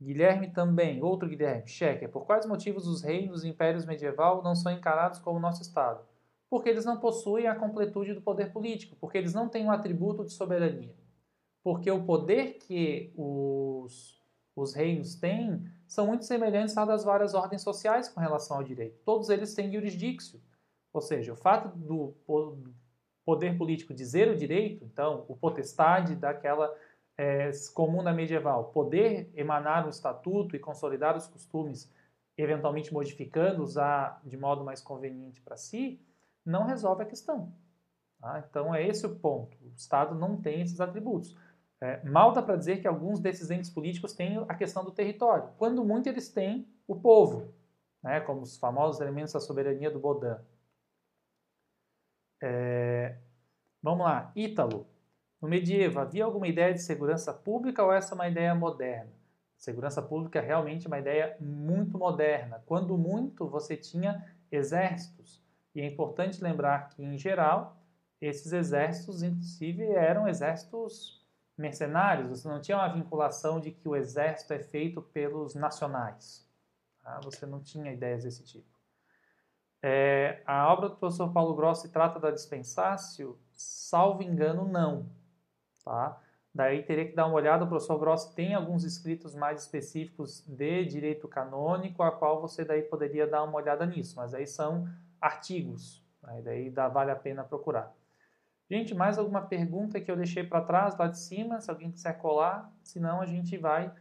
Guilherme também, outro Guilherme, Checker, por quais motivos os reinos e impérios medieval não são encarados como nosso Estado? Porque eles não possuem a completude do poder político, porque eles não têm um atributo de soberania. Porque o poder que os, os reinos têm são muito semelhantes à das várias ordens sociais com relação ao direito. Todos eles têm jurisdício, ou seja, o fato do poder político dizer o direito, então, o potestade daquela é, comuna medieval poder emanar um estatuto e consolidar os costumes, eventualmente modificando-os de modo mais conveniente para si, não resolve a questão. Tá? Então é esse o ponto. O Estado não tem esses atributos. É, mal dá para dizer que alguns desses entes políticos têm a questão do território. Quando muito eles têm o povo, né, como os famosos elementos da soberania do Baudin. É, vamos lá, Ítalo. No medievo, havia alguma ideia de segurança pública ou essa é uma ideia moderna? Segurança pública é realmente uma ideia muito moderna. Quando muito, você tinha exércitos. E é importante lembrar que, em geral, esses exércitos, inclusive, eram exércitos mercenários. Você não tinha uma vinculação de que o exército é feito pelos nacionais. Tá? Você não tinha ideias desse tipo. É, a obra do professor Paulo Grossi trata da dispensácio? Salvo engano, não. Tá? Daí teria que dar uma olhada, o professor Gross tem alguns escritos mais específicos de direito canônico, a qual você daí poderia dar uma olhada nisso, mas aí são artigos, né? daí dá, vale a pena procurar. Gente, mais alguma pergunta que eu deixei para trás lá de cima, se alguém quiser colar, senão a gente vai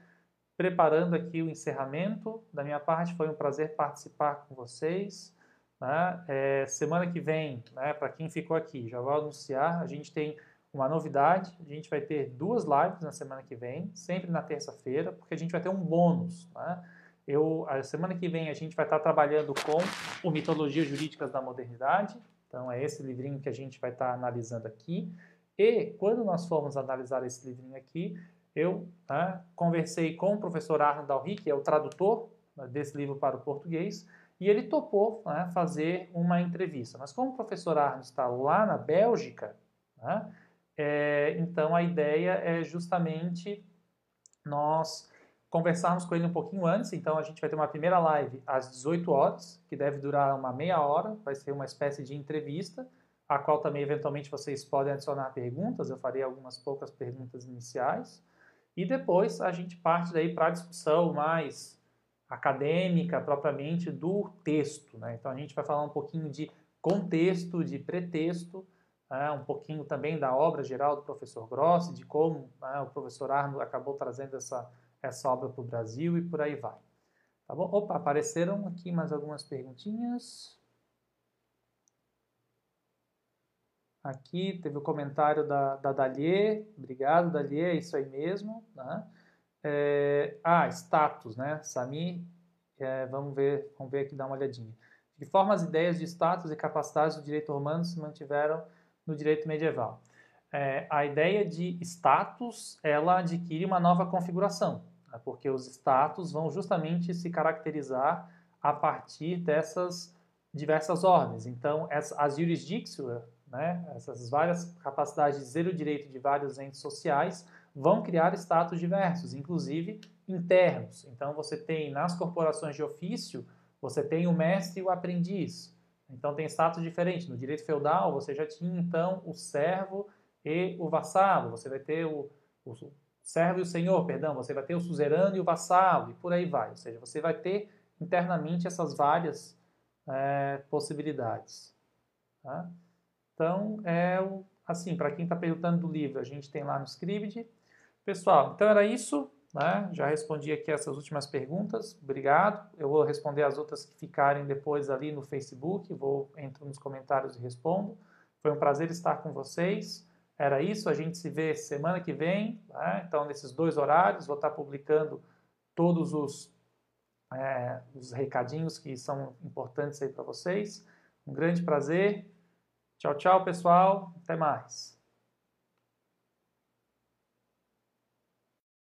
preparando aqui o encerramento. Da minha parte, foi um prazer participar com vocês. Né? É, semana que vem, né, para quem ficou aqui, já vou anunciar, a gente tem uma novidade. A gente vai ter duas lives na semana que vem, sempre na terça-feira, porque a gente vai ter um bônus. Né? Eu, a semana que vem a gente vai estar trabalhando com o Mitologias Jurídicas da Modernidade. Então é esse livrinho que a gente vai estar analisando aqui. E quando nós formos analisar esse livrinho aqui, eu né, conversei com o professor Arno Dalri, que é o tradutor né, desse livro para o português, e ele topou né, fazer uma entrevista. Mas como o professor Arno está lá na Bélgica, né, é, então, a ideia é justamente nós conversarmos com ele um pouquinho antes. Então, a gente vai ter uma primeira live às 18 horas, que deve durar uma meia hora, vai ser uma espécie de entrevista, a qual também, eventualmente, vocês podem adicionar perguntas. Eu farei algumas poucas perguntas iniciais. E depois a gente parte daí para a discussão mais acadêmica, propriamente, do texto. Né? Então, a gente vai falar um pouquinho de contexto, de pretexto, é, um pouquinho também da obra geral do professor Grossi, de como né, o professor Arno acabou trazendo essa, essa obra para o Brasil e por aí vai. Tá bom? Opa, apareceram aqui mais algumas perguntinhas. Aqui teve o comentário da, da Dalier. Obrigado, Dalier, é isso aí mesmo. Né? É, ah, status, né? Sami, é, vamos ver, vamos ver aqui, dar uma olhadinha. De forma as ideias de status e capacidades do direito romano se mantiveram no direito medieval. É, a ideia de status ela adquire uma nova configuração, né, porque os status vão justamente se caracterizar a partir dessas diversas ordens. Então, as, as né, essas várias capacidades de dizer o direito de vários entes sociais, vão criar status diversos, inclusive internos. Então, você tem nas corporações de ofício, você tem o mestre e o aprendiz. Então tem status diferente. No direito feudal você já tinha então o servo e o vassalo. Você vai ter o, o servo e o senhor, perdão. Você vai ter o suzerano e o vassalo e por aí vai. Ou seja, você vai ter internamente essas várias é, possibilidades. Tá? Então é assim para quem está perguntando do livro, a gente tem lá no Scribd. Pessoal, então era isso. Né? Já respondi aqui essas últimas perguntas, obrigado. Eu vou responder as outras que ficarem depois ali no Facebook, vou entro nos comentários e respondo. Foi um prazer estar com vocês. Era isso, a gente se vê semana que vem. Né? Então, nesses dois horários, vou estar publicando todos os, é, os recadinhos que são importantes aí para vocês. Um grande prazer. Tchau, tchau, pessoal. Até mais.